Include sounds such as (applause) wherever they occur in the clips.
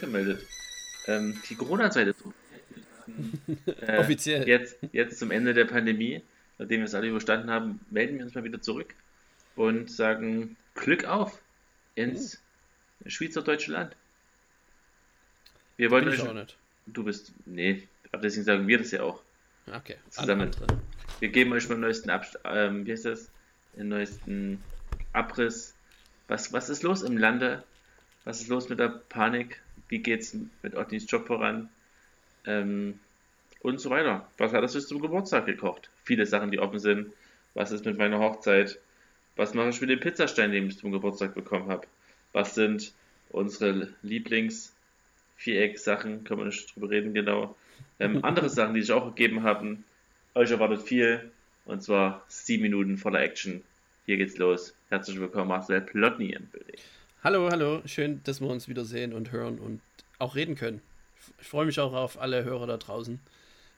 Zurückgemeldet. Ähm, die Corona-Zeit ist (laughs) äh, Offiziell. Jetzt, jetzt zum Ende der Pandemie, nachdem wir es alle überstanden haben, melden wir uns mal wieder zurück und sagen Glück auf ins uh. schweizerdeutsche Land. Wir wollen euch. Auch nicht. Du bist. Nee, aber deswegen sagen wir das ja auch. Okay. Zusammen. Wir geben euch mal den neuesten Abst ähm, wie heißt das? Den neuesten Abriss. Was, was ist los im Lande? Was ist los mit der Panik? Wie geht's mit Ottis Job voran? Ähm, und so weiter. Was hat das bis zum Geburtstag gekocht? Viele Sachen, die offen sind. Was ist mit meiner Hochzeit? Was mache ich mit dem Pizzastein, den ich zum Geburtstag bekommen habe? Was sind unsere Lieblings-Viereck-Sachen? Können wir nicht drüber reden, genau. Ähm, (laughs) andere Sachen, die sich auch gegeben haben. Euch erwartet viel. Und zwar sieben Minuten voller Action. Hier geht's los. Herzlich willkommen, Marcel Plotny im Bild. Hallo, hallo. Schön, dass wir uns wiedersehen und hören und auch reden können. Ich freue mich auch auf alle Hörer da draußen.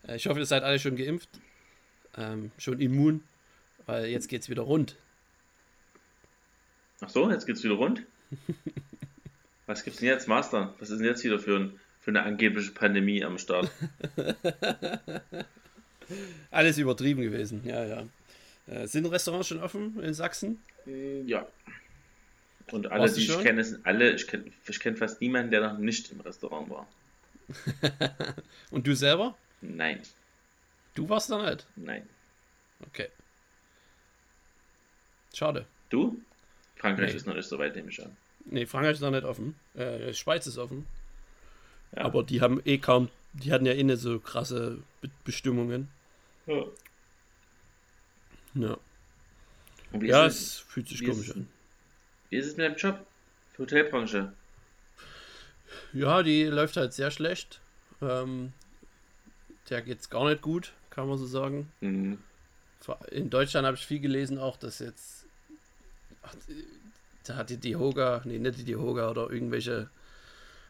Äh, ich hoffe, ihr seid alle schon geimpft, ähm, schon immun, weil jetzt geht's wieder rund. Ach so, jetzt geht's wieder rund? (laughs) Was gibt's denn jetzt, Master? Was ist denn jetzt wieder für, ein, für eine angebliche Pandemie am Start? (laughs) Alles übertrieben gewesen, ja, ja. Äh, sind Restaurants schon offen in Sachsen? Äh, ja. Und alle, Warst die ich kenne, sind alle, ich kenne ich kenn fast niemanden, der noch nicht im Restaurant war. (laughs) Und du selber? Nein. Du warst da nicht? Nein. Okay. Schade. Du? Frankreich nee. ist noch nicht so weit, nehme ich an. Nee, Frankreich ist noch nicht offen. Äh, Schweiz ist offen. Ja. Aber die haben eh kaum, die hatten ja eh nicht so krasse Be Bestimmungen. Ja. Ja. Ja, es, es fühlt sich komisch an. Wie ist es mit deinem Job? Für Hotelbranche? Ja, die läuft halt sehr schlecht. Ähm, der geht's gar nicht gut, kann man so sagen. Mhm. In Deutschland habe ich viel gelesen, auch dass jetzt. Ach, da hat die Dihoga, nee, nicht die Dihoga oder irgendwelche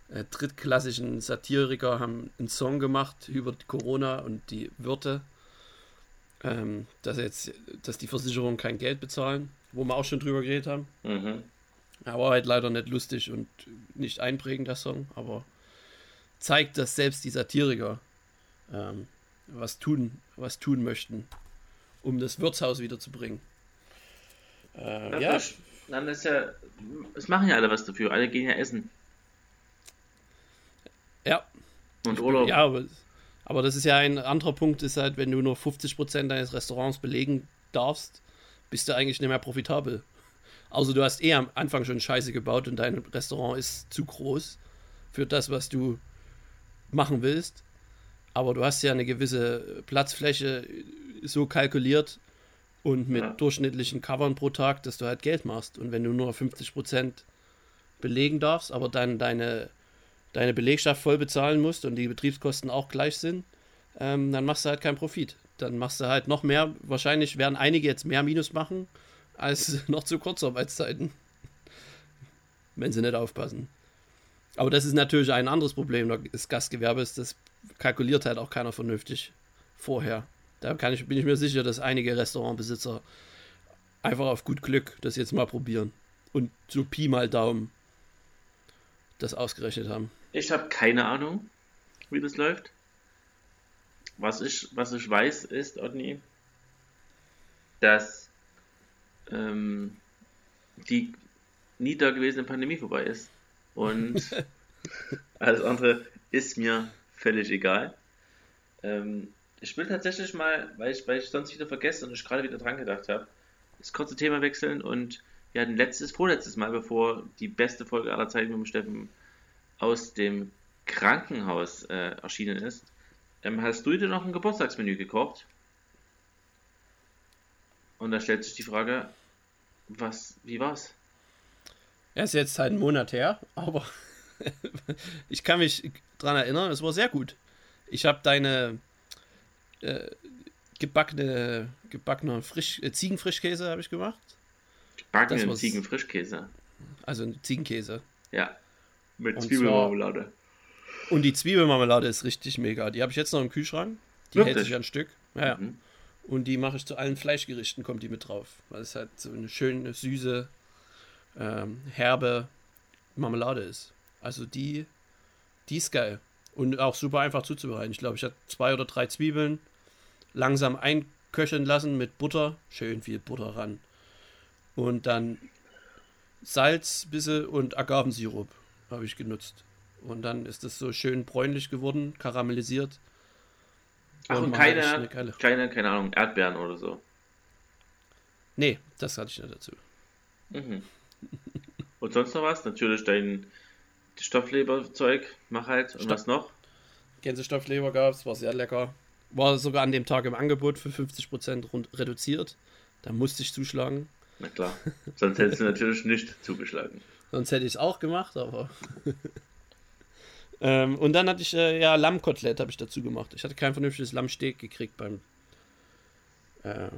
äh, drittklassischen Satiriker haben einen Song gemacht über Corona und die Wirte ähm, dass jetzt, dass die Versicherungen kein Geld bezahlen, wo wir auch schon drüber geredet haben. Mhm. Aber halt leider nicht lustig und nicht einprägend, der Song, aber zeigt, dass selbst die Satiriker ähm, was tun, was tun möchten, um das Wirtshaus wiederzubringen. Äh, ja. Dann ist ja, es machen ja alle was dafür, alle gehen ja essen. Ja. Und Urlaub. Ja, aber aber das ist ja ein anderer Punkt, ist halt, wenn du nur 50% deines Restaurants belegen darfst, bist du eigentlich nicht mehr profitabel. Also du hast eh am Anfang schon Scheiße gebaut und dein Restaurant ist zu groß für das, was du machen willst. Aber du hast ja eine gewisse Platzfläche so kalkuliert und mit ja. durchschnittlichen Covern pro Tag, dass du halt Geld machst. Und wenn du nur 50% belegen darfst, aber dann deine deine Belegschaft voll bezahlen musst und die Betriebskosten auch gleich sind, ähm, dann machst du halt keinen Profit. Dann machst du halt noch mehr, wahrscheinlich werden einige jetzt mehr Minus machen als (laughs) noch zu Kurzarbeitszeiten. Wenn sie nicht aufpassen. Aber das ist natürlich ein anderes Problem des Gastgewerbes, das kalkuliert halt auch keiner vernünftig vorher. Da ich, bin ich mir sicher, dass einige Restaurantbesitzer einfach auf gut Glück das jetzt mal probieren. Und so Pi mal Daumen das ausgerechnet haben. Ich habe keine Ahnung, wie das läuft. Was ich, was ich weiß, ist, Odni, dass ähm, die nie da gewesene Pandemie vorbei ist. Und (laughs) alles andere ist mir völlig egal. Ähm, ich will tatsächlich mal, weil ich, weil ich sonst wieder vergesse und ich gerade wieder dran gedacht habe, das kurze Thema wechseln und wir hatten letztes, vorletztes Mal, bevor die beste Folge aller Zeiten mit dem Steffen aus dem Krankenhaus äh, erschienen ist, ähm, hast du dir noch ein Geburtstagsmenü gekocht? Und da stellt sich die Frage, was, wie war's? Er ist jetzt halt einen Monat her, aber (laughs) ich kann mich dran erinnern, es war sehr gut. Ich habe deine äh, gebackene, gebackener Frisch, äh, Ziegenfrischkäse habe ich gemacht. Gebackenen Ziegenfrischkäse. Also Ziegenkäse. Ja. Mit und Zwiebelmarmelade. Und die Zwiebelmarmelade ist richtig mega. Die habe ich jetzt noch im Kühlschrank. Die Wirklich? hält sich ein Stück. Ja, ja. Mhm. Und die mache ich zu allen Fleischgerichten, kommt die mit drauf. Weil es halt so eine schöne, süße, ähm, herbe Marmelade ist. Also die, die ist geil. Und auch super einfach zuzubereiten. Ich glaube, ich hatte zwei oder drei Zwiebeln langsam einköcheln lassen mit Butter. Schön viel Butter ran. Und dann Salz, bisschen und Agavensirup habe ich genutzt. Und dann ist das so schön bräunlich geworden, karamellisiert. Ach, und, und keine, keine, keine Ahnung, Erdbeeren oder so. Nee, das hatte ich nicht dazu. Mhm. Und sonst noch was? Natürlich dein Stoffleberzeug, mach halt. Und Stoff was noch? Gänsestoffleber gab es, war sehr lecker. War sogar an dem Tag im Angebot für 50% reduziert. Da musste ich zuschlagen. Na klar, sonst hättest du natürlich nicht zugeschlagen. (laughs) Sonst hätte ich es auch gemacht, aber. (laughs) ähm, und dann hatte ich äh, ja Lammkotelett habe ich dazu gemacht. Ich hatte kein vernünftiges Lammsteak gekriegt beim. Äh,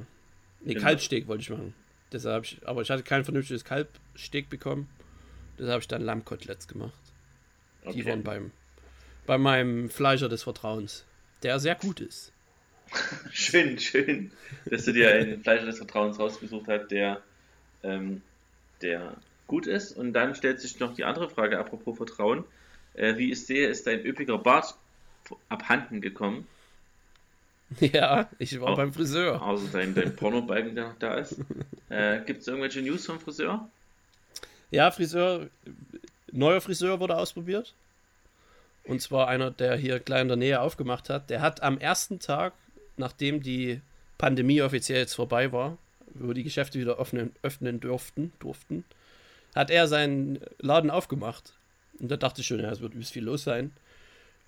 nee, genau. Kalbsteak wollte ich machen. Deshalb ich, aber ich hatte kein vernünftiges Kalbsteak bekommen. Deshalb habe ich dann Lammkoteletts gemacht. Okay. Die waren beim, bei meinem Fleischer des Vertrauens, der sehr gut ist. (laughs) schön, schön, dass du dir einen Fleischer des Vertrauens rausgesucht hast, der, ähm, der gut ist. Und dann stellt sich noch die andere Frage, apropos Vertrauen. Äh, wie ich sehe, ist dein üppiger Bart abhanden gekommen. (laughs) Ja, ich war Auch, beim Friseur. Außer dein, dein (laughs) Pornobalken, der noch da ist. Äh, Gibt es irgendwelche News vom Friseur? Ja, Friseur, neuer Friseur wurde ausprobiert. Und zwar einer, der hier gleich in der Nähe aufgemacht hat. Der hat am ersten Tag, nachdem die Pandemie offiziell jetzt vorbei war, wo die Geschäfte wieder öffnen, öffnen durften, durften, hat er seinen Laden aufgemacht. Und da dachte ich schon, ja, es wird übelst viel los sein.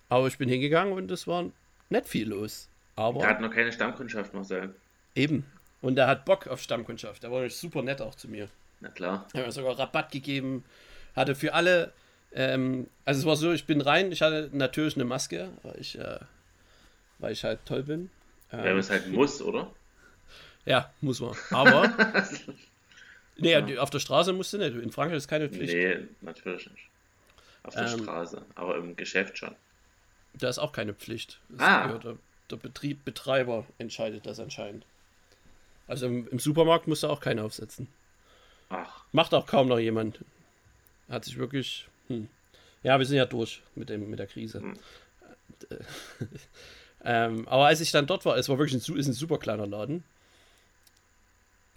Aber ich bin hingegangen und es war nicht viel los. Aber er hat noch keine Stammkundschaft, Marcel. Eben. Und er hat Bock auf Stammkundschaft. Er war super nett auch zu mir. Na klar. Er hat mir sogar Rabatt gegeben. Hatte für alle, ähm, also es war so, ich bin rein, ich hatte natürlich eine Maske, weil ich, äh, weil ich halt toll bin. Ähm, Weil man es halt muss, oder? Ja, muss man. Aber. (laughs) nee, ja. auf der Straße musst du nicht. In Frankreich ist keine Pflicht. Nee, natürlich nicht. Auf der ähm, Straße, aber im Geschäft schon. Da ist auch keine Pflicht. Das ah. der, der Betrieb, Betreiber entscheidet das anscheinend. Also im, im Supermarkt musst du auch keine aufsetzen. Ach. Macht auch kaum noch jemand. Hat sich wirklich. Hm. Ja, wir sind ja durch mit, dem, mit der Krise. Hm. (laughs) ähm, aber als ich dann dort war, es war wirklich ein, ist ein super kleiner Laden.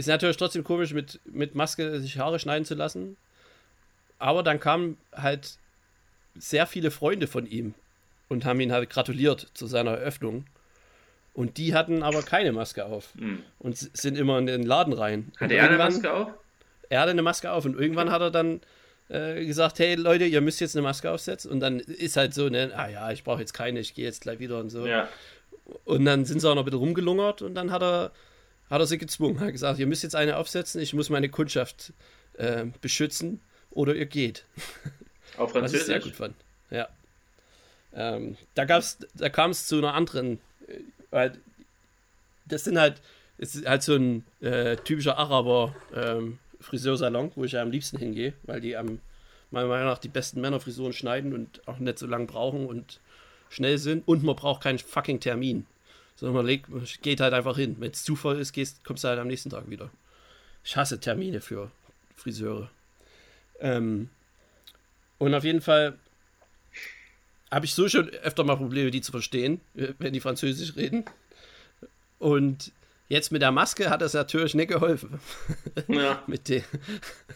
Ist natürlich trotzdem komisch, mit, mit Maske sich Haare schneiden zu lassen. Aber dann kamen halt sehr viele Freunde von ihm und haben ihn halt gratuliert zu seiner Eröffnung. Und die hatten aber keine Maske auf mhm. und sind immer in den Laden rein. Hat er eine Maske auf? Er hatte eine Maske auf und irgendwann hat er dann äh, gesagt, hey Leute, ihr müsst jetzt eine Maske aufsetzen. Und dann ist halt so, ne, ah ja, ich brauche jetzt keine, ich gehe jetzt gleich wieder und so. Ja. Und dann sind sie auch noch ein bisschen rumgelungert und dann hat er, hat er sie gezwungen. Hat gesagt, ihr müsst jetzt eine aufsetzen, ich muss meine Kundschaft äh, beschützen oder ihr geht. Auf Französisch? Was ich sehr gut fand. Ja. Ähm, da gab's, da kam es zu einer anderen, äh, weil das sind halt, ist halt so ein äh, typischer Araber ähm, Friseursalon, wo ich ja am liebsten hingehe, weil die am meiner Meinung nach die besten Männerfrisuren schneiden und auch nicht so lange brauchen und schnell sind und man braucht keinen fucking Termin. Sondern man, legt, man geht halt einfach hin. Wenn es Zufall ist, gehst, kommst du halt am nächsten Tag wieder. Ich hasse Termine für Friseure. Ähm, und auf jeden Fall habe ich so schon öfter mal Probleme, die zu verstehen, wenn die Französisch reden. Und jetzt mit der Maske hat das natürlich nicht geholfen. Ja. (laughs) mit dem.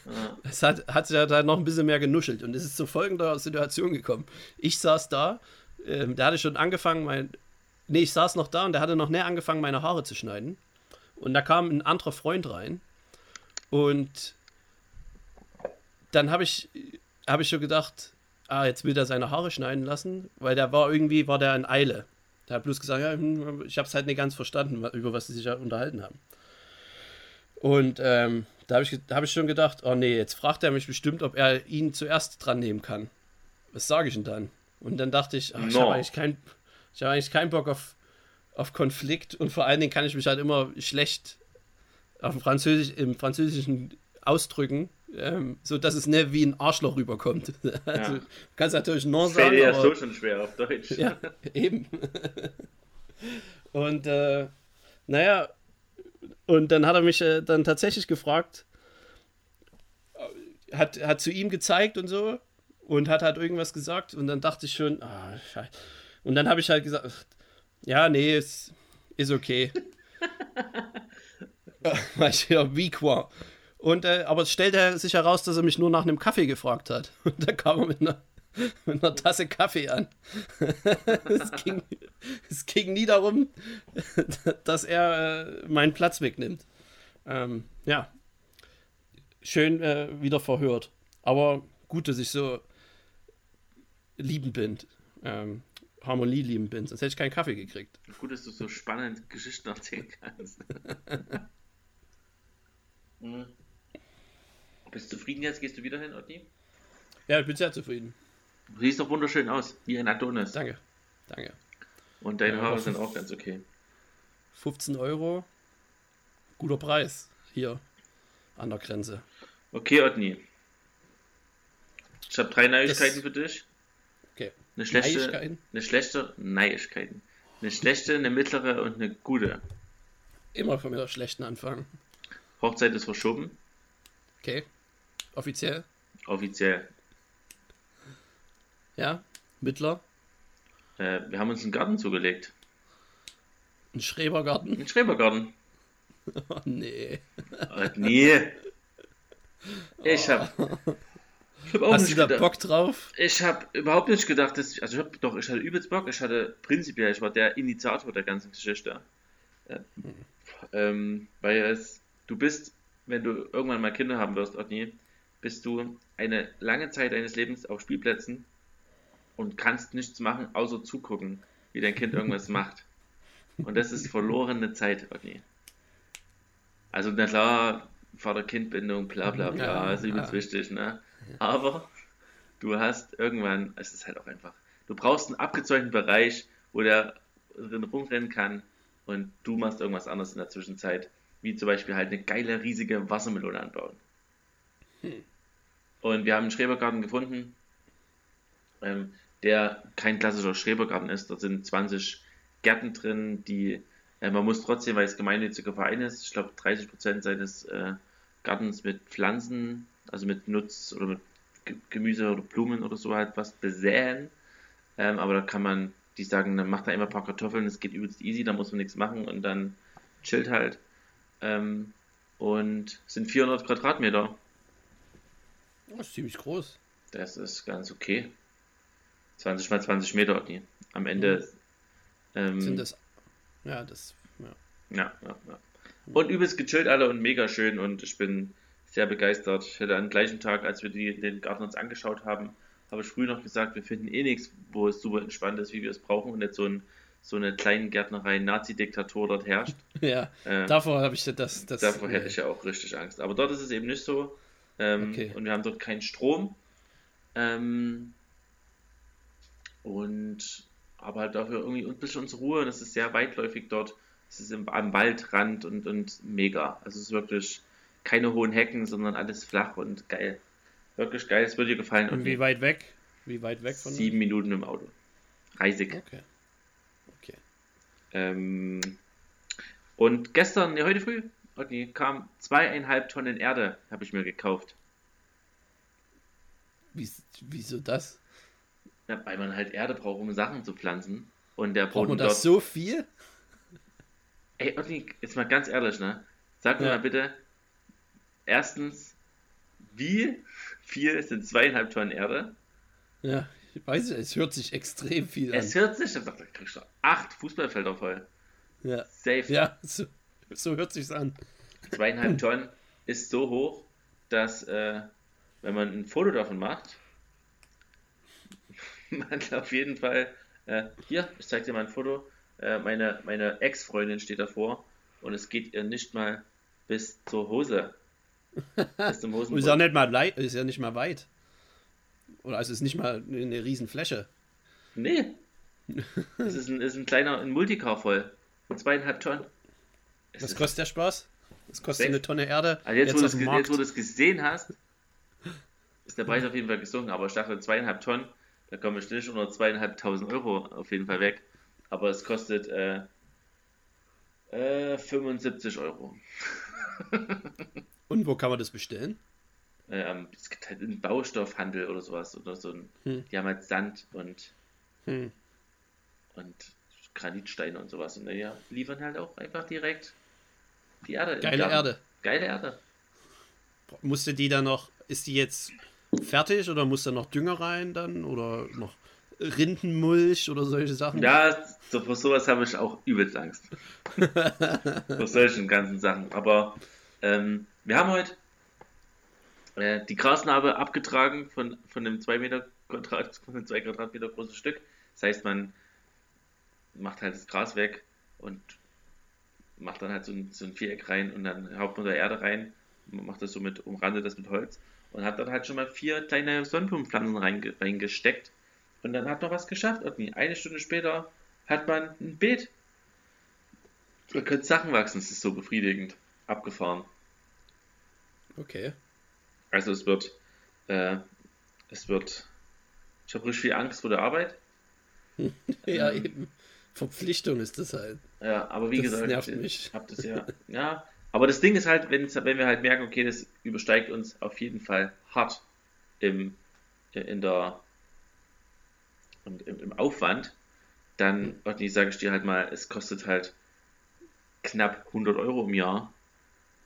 Ja. Es hat, hat sich halt noch ein bisschen mehr genuschelt. Und es ist zu folgender Situation gekommen. Ich saß da, ähm, der hatte schon angefangen, mein. Nee, ich saß noch da und der hatte noch näher angefangen, meine Haare zu schneiden. Und da kam ein anderer Freund rein. Und dann habe ich, hab ich schon gedacht, ah, jetzt will er seine Haare schneiden lassen, weil der war irgendwie, war der in Eile. Der hat bloß gesagt, ja, hm, ich habe es halt nicht ganz verstanden, über was sie sich ja unterhalten haben. Und ähm, da habe ich, hab ich schon gedacht, oh nee, jetzt fragt er mich bestimmt, ob er ihn zuerst dran nehmen kann. Was sage ich denn dann? Und dann dachte ich, ach, ich no. habe eigentlich, kein, hab eigentlich keinen Bock auf, auf Konflikt und vor allen Dingen kann ich mich halt immer schlecht auf Französisch, im Französischen ausdrücken, ähm, so dass es nicht wie ein Arschloch rüberkommt. (laughs) Also, ja. kannst natürlich non sagen. Fällt ja so schon schwer auf Deutsch. Ja, eben. Und äh, Naja, und dann hat er mich äh, dann tatsächlich gefragt, äh, hat, hat zu ihm gezeigt und so und hat halt irgendwas gesagt und dann dachte ich schon, ah, scheiße. Und dann habe ich halt gesagt, ja, nee, ist, ist okay. (laughs) (laughs) Weil ich ja weak war. Und, äh, aber es stellte sich heraus, dass er mich nur nach einem Kaffee gefragt hat. (laughs) Und da kam er mit einer, mit einer Tasse Kaffee an. es, ging, es ging nie darum, dass er äh, meinen Platz wegnimmt. Ähm, ja. Schön äh, wieder verhört. Aber gut, dass ich so liebend bin. Ähm, Harmonie liebend bin. Sonst hätte ich keinen Kaffee gekriegt. Gut, dass du so spannend Geschichten erzählen kannst. mhm. (laughs) Bist du zufrieden jetzt? Gehst du wieder hin, Otti? Ja, ich bin sehr zufrieden. Du siehst doch wunderschön aus, wie ein Adonis. Danke, danke. Und deine ja, Haare sind auch ganz okay. 15 Euro, guter Preis hier an der Grenze. Okay, Otni. Ich habe drei Neuigkeiten das... für dich. Okay. Eine schlechte, eine schlechte Neuigkeiten. Eine schlechte, eine mittlere und eine gute. Immer von mir der schlechten anfangen. Hochzeit ist verschoben. Okay. Offiziell? Offiziell. Ja, Mittler. Äh, wir haben uns einen Garten zugelegt. Ein Schrebergarten? Ein Schrebergarten. (laughs) Oh, nee. Oh, nee. Ich hab. (laughs) Ich hab auch Hast du da. Bock drauf? Ich hab überhaupt nicht gedacht, dass. Also, ich hab doch, ich hatte übelst Bock. Ich hatte prinzipiell, ich war der Initiator der ganzen Geschichte. Äh, hm. ähm, weil es. Du bist, wenn du irgendwann mal Kinder haben wirst, Otni, bist du eine lange Zeit deines Lebens auf Spielplätzen und kannst nichts machen, außer zugucken, wie dein Kind irgendwas (laughs) macht. Und das ist verlorene Zeit, Otni. Also, na klar, Vater-Kind-Bindung, bla bla bla, ja, ist übelst ja. wichtig, ne? Aber du hast irgendwann, es ist halt auch einfach, du brauchst einen abgezeugten Bereich, wo der drin rumrennen kann und du machst irgendwas anderes in der Zwischenzeit, wie zum Beispiel halt eine geile, riesige Wassermelone anbauen. Hm. Und wir haben einen Schrebergarten gefunden, ähm, der kein klassischer Schrebergarten ist. Da sind 20 Gärten drin, die äh, man muss trotzdem, weil es gemeinnütziger Verein ist, ich glaube 30 Prozent seines äh, Gartens mit Pflanzen, also mit Nutz oder mit Gemüse oder Blumen oder so halt was besäen. Ähm, aber da kann man, die sagen, dann macht er immer ein paar Kartoffeln, es geht übelst easy, da muss man nichts machen und dann chillt halt. Ähm, und sind 400 Quadratmeter. Das ist ziemlich groß. Das ist ganz okay. 20 mal 20 Meter, die am Ende. Mhm. Ähm, sind das. Ja, das. Ja. Ja, ja, ja. Und übelst gechillt alle und mega schön und ich bin sehr begeistert. Ich hätte am gleichen Tag, als wir die, den Garten uns angeschaut haben, habe ich früh noch gesagt, wir finden eh nichts, wo es super entspannt ist, wie wir es brauchen und nicht so, ein, so eine kleine Gärtnerei Nazi-Diktatur dort herrscht. (laughs) Ja, äh, davor habe ich das, das. Davor hätte ich ja auch richtig Angst. Aber dort ist es eben nicht so. Ähm, okay. Und wir haben dort keinen Strom. Ähm, und aber halt dafür irgendwie ein bisschen unsere Ruhe. Und es ist sehr weitläufig dort es ist im, am Waldrand und, und mega. Also es ist wirklich keine hohen Hecken, sondern alles flach und geil. Wirklich geil, es würde dir gefallen. Und wie weit weg? Wie weit weg von Sieben Minuten im Auto. Reisig. Okay. Okay. Ähm, und gestern, ne, heute früh, okay, kam zweieinhalb Tonnen Erde, habe ich mir gekauft. Wie, wieso das? Ja, weil man halt Erde braucht, um Sachen zu pflanzen. Und der Braucht man das so viel? Ey, Otni, jetzt mal ganz ehrlich, ne? Sag mir ja. mal bitte, erstens, wie viel sind zweieinhalb Tonnen Erde? Ja, ich weiß nicht, es hört sich extrem viel an. Es hört sich, da kriegst du acht Fußballfelder voll. Ja. Safe. Ja, so, so hört sich's an. Zweieinhalb (clears throat) Tonnen ist so hoch, dass, äh, wenn man ein Foto davon macht, (laughs) man auf jeden Fall, äh, hier, ich zeig dir mal ein Foto, äh, meine, meine Ex-Freundin steht davor und es geht ihr nicht mal bis zur Hose. Bis zum (laughs) ist ja nicht mal ist ja nicht mal weit. Oder es ist nicht mal eine riesen Fläche. Nee. (laughs) es ist ein, ist ein kleiner ein Multicar voll. Mit zweieinhalb Tonnen. Es Was kostet der Spaß? Das kostet eine Tonne Erde. Also jetzt, jetzt, wo, jetzt wo du es gesehen hast, ist der Preis auf jeden Fall gesunken. Aber ich dachte, zweieinhalb Tonnen, da komme ich nicht unter zweieinhalbtausend Euro auf jeden Fall weg aber es kostet äh, Äh, 75 Euro. (laughs) Und wo kann man das bestellen? Ähm, es gibt halt einen Baustoffhandel oder sowas. Oder so ein, Hm. Die haben halt Sand und, Hm. und Granitsteine und sowas. Und ja, liefern halt auch einfach direkt die Erde. Geile. Erde. Geile Erde. Musste die dann noch, ist die jetzt fertig oder muss da noch Dünger rein dann? Oder noch Rindenmulch oder solche Sachen? Ja, so, vor sowas habe ich auch übelst Angst. (laughs) vor solchen ganzen Sachen. Aber ähm, wir haben heute äh, die Grasnarbe abgetragen von, von einem 2 Meter Quadrat, (laughs) von einem 2 Quadratmeter großen Stück. Das heißt, man macht halt das Gras weg und macht dann halt so ein, so ein Viereck rein und dann haut man da Erde rein. Man macht das so mit, umrandet das mit Holz und hat dann halt schon mal vier kleine Sonnenblumenpflanzen reinge, reingesteckt. Und dann hat man was geschafft. Irgendwie eine Stunde später hat man ein Beet. Da können Sachen wachsen, das ist so befriedigend. Abgefahren. Okay. Also es wird, äh, es wird, ich habe richtig viel Angst vor der Arbeit. (laughs) Ja, Ähm. eben. Verpflichtung ist das halt. Ja, aber wie Das gesagt, nervt ich mich. hab das ja, ja. Aber das Ding ist halt, wenn, wenn wir halt merken, okay, das übersteigt uns auf jeden Fall hart im, in der, und im, im Aufwand, dann, und ich sage ich dir halt mal, es kostet halt knapp 100 Euro im Jahr,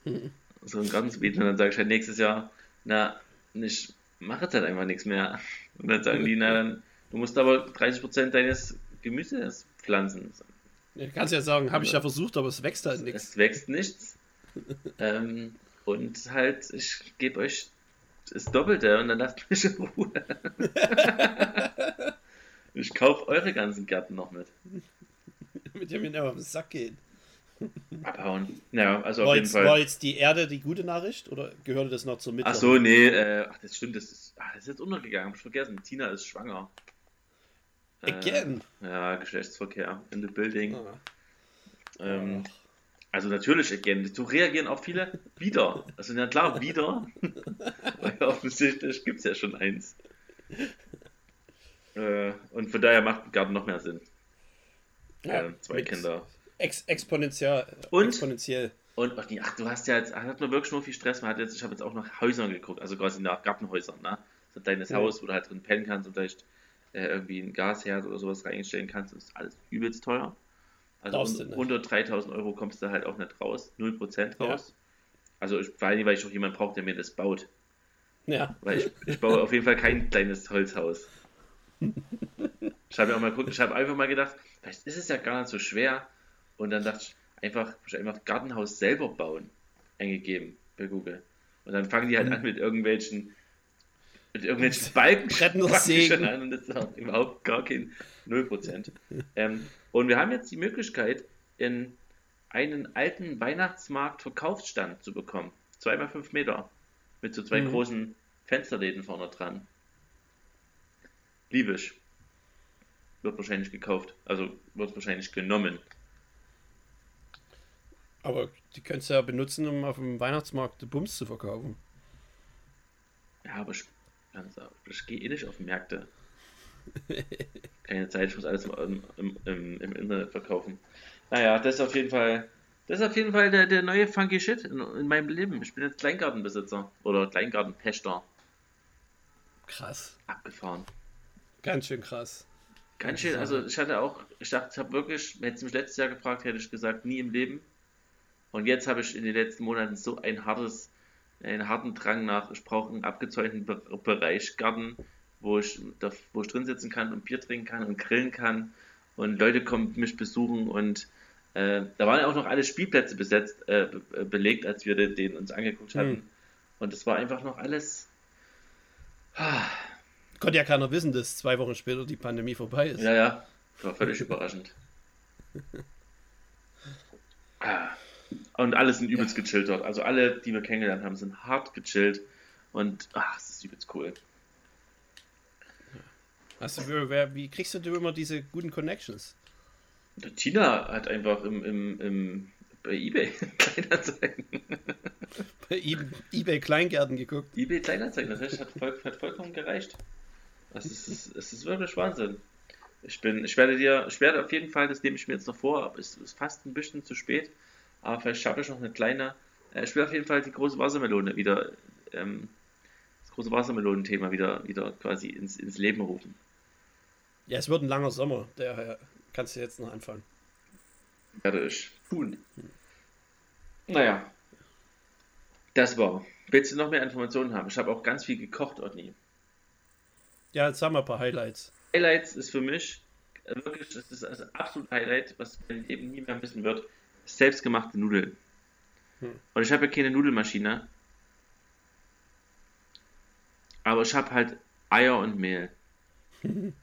Hm. so ein ganzes Beet, und dann sage ich halt nächstes Jahr, na, ich mache jetzt halt einfach nichts mehr. Und dann sagen die, na, dann, du musst aber 30% deines Gemüses pflanzen. Du kannst ja sagen, habe ich ja versucht, aber es wächst halt nichts. Es wächst nichts. (laughs) ähm, und halt, ich gebe euch das Doppelte und dann lasst mich in Ruhe. (laughs) (laughs) ich kaufe eure ganzen Gärten noch mit. (laughs) Mit dem mir auf den Sack geht. (laughs) Abhauen. Ja, also auf War jeden jetzt, war Fall. jetzt die Erde die gute Nachricht oder gehörte das noch zur Mitte? Ach so, nee, äh, ach, das stimmt, das ist, ach, das ist jetzt untergegangen, hab ich vergessen. Tina ist schwanger. Again. Äh, ja, Geschlechtsverkehr in the building. Ah. Ähm, also natürlich again. So reagieren auch viele wieder. Also na klar, wieder. (laughs) Weil offensichtlich gibt es ja schon eins. Äh, und von daher macht Garten noch mehr Sinn. Ja, äh, zwei Kinder. Ex exponentiell. Und? Exponentiell. Und ach, die- ach, du hast ja jetzt, hat man wirklich nur viel Stress. Man hat jetzt, ich habe jetzt auch nach Häusern geguckt, also quasi nach Gartenhäusern, ne? So ein kleines Mhm. Haus, wo du halt drin pennen kannst und vielleicht äh, irgendwie ein Gasherd oder sowas reinstellen kannst. Das ist alles übelst teuer. Also un unter 3000 Euro kommst du halt auch nicht raus. 0% Ja. raus. Also ich, vor allem, weil ich auch jemanden brauche, der mir das baut. Ja. Weil ich, ich baue auf jeden Fall kein kleines Holzhaus. Ich habe ja auch mal geguckt, ich habe einfach mal gedacht, vielleicht ist es ja gar nicht so schwer. Und dann dachte ich, einfach, ich einfach Gartenhaus selber bauen, eingegeben bei Google. Und dann fangen die halt an mit irgendwelchen, mit irgendwelchen (laughs) Balken sägen. an und das ist auch überhaupt gar kein 0%. ähm, und wir haben jetzt die Möglichkeit, in einen alten Weihnachtsmarkt-Verkaufsstand zu bekommen. Zweimal fünf Meter. Mit so zwei Mhm. großen Fensterläden vorne dran. Liebe ich. Wird wahrscheinlich gekauft. Also wird wahrscheinlich genommen. Aber die könntest du ja benutzen, um auf dem Weihnachtsmarkt Bums zu verkaufen. Ja, aber ich, ich gehe eh nicht auf Märkte. (laughs) Keine Zeit, ich muss alles im, im, im, im Internet verkaufen. Naja, das ist auf jeden Fall, das ist auf jeden Fall der, der neue funky Shit in, in meinem Leben. Ich bin jetzt Kleingartenbesitzer oder Kleingartenpächter. Krass. Abgefahren. Ganz schön krass. Ganz schön, also ich hatte auch, ich dachte, ich habe wirklich, hätte mich letztes Jahr gefragt, hätte ich gesagt, nie im Leben. Und jetzt habe ich in den letzten Monaten so ein hartes, einen harten Drang nach, ich brauche einen abgezäunten Be Bereich Garten, wo ich, wo ich drin sitzen kann und Bier trinken kann und grillen kann und Leute kommen mich besuchen und äh, da waren ja auch noch alle Spielplätze besetzt, äh, be belegt, als wir den, den uns angeguckt hatten. Hm. Und es war einfach noch alles. Ah, Konnte ja keiner wissen, dass zwei Wochen später die Pandemie vorbei ist. Ja, ja, war völlig überraschend. (laughs) Ah. Und alle sind übelst gechillt dort. Also alle, die wir kennengelernt haben, sind hart gechillt. Und ach, es ist übelst cool. Also, wie kriegst du immer diese guten Connections? Tina hat einfach im, im, im, bei Ebay (laughs) Kleinanzeigen. Bei eBay Kleingärten geguckt. Ebay Kleinanzeigen, das heißt, hat, voll, hat vollkommen gereicht. Das ist, es ist wirklich Wahnsinn. Ich bin, ich werde dir, ich werde auf jeden Fall, das nehme ich mir jetzt noch vor, aber es ist fast ein bisschen zu spät. Aber vielleicht schaffe ich noch eine kleine. Äh, ich will auf jeden Fall die große Wassermelone wieder, ähm, das große Wassermelonenthema wieder, wieder quasi ins, ins Leben rufen. Ja, es wird ein langer Sommer, daher kannst du jetzt noch anfangen. Werde ich tun. Naja, das war. Willst du noch mehr Informationen haben? Ich habe auch ganz viel gekocht, Otni. Ja, jetzt haben wir ein paar Highlights. Highlights ist für mich äh, wirklich, das ist das absolute Highlight, was mein Leben nie mehr missen wird, selbstgemachte Nudeln. Hm. Und ich habe ja keine Nudelmaschine, aber ich habe halt Eier und Mehl. (laughs)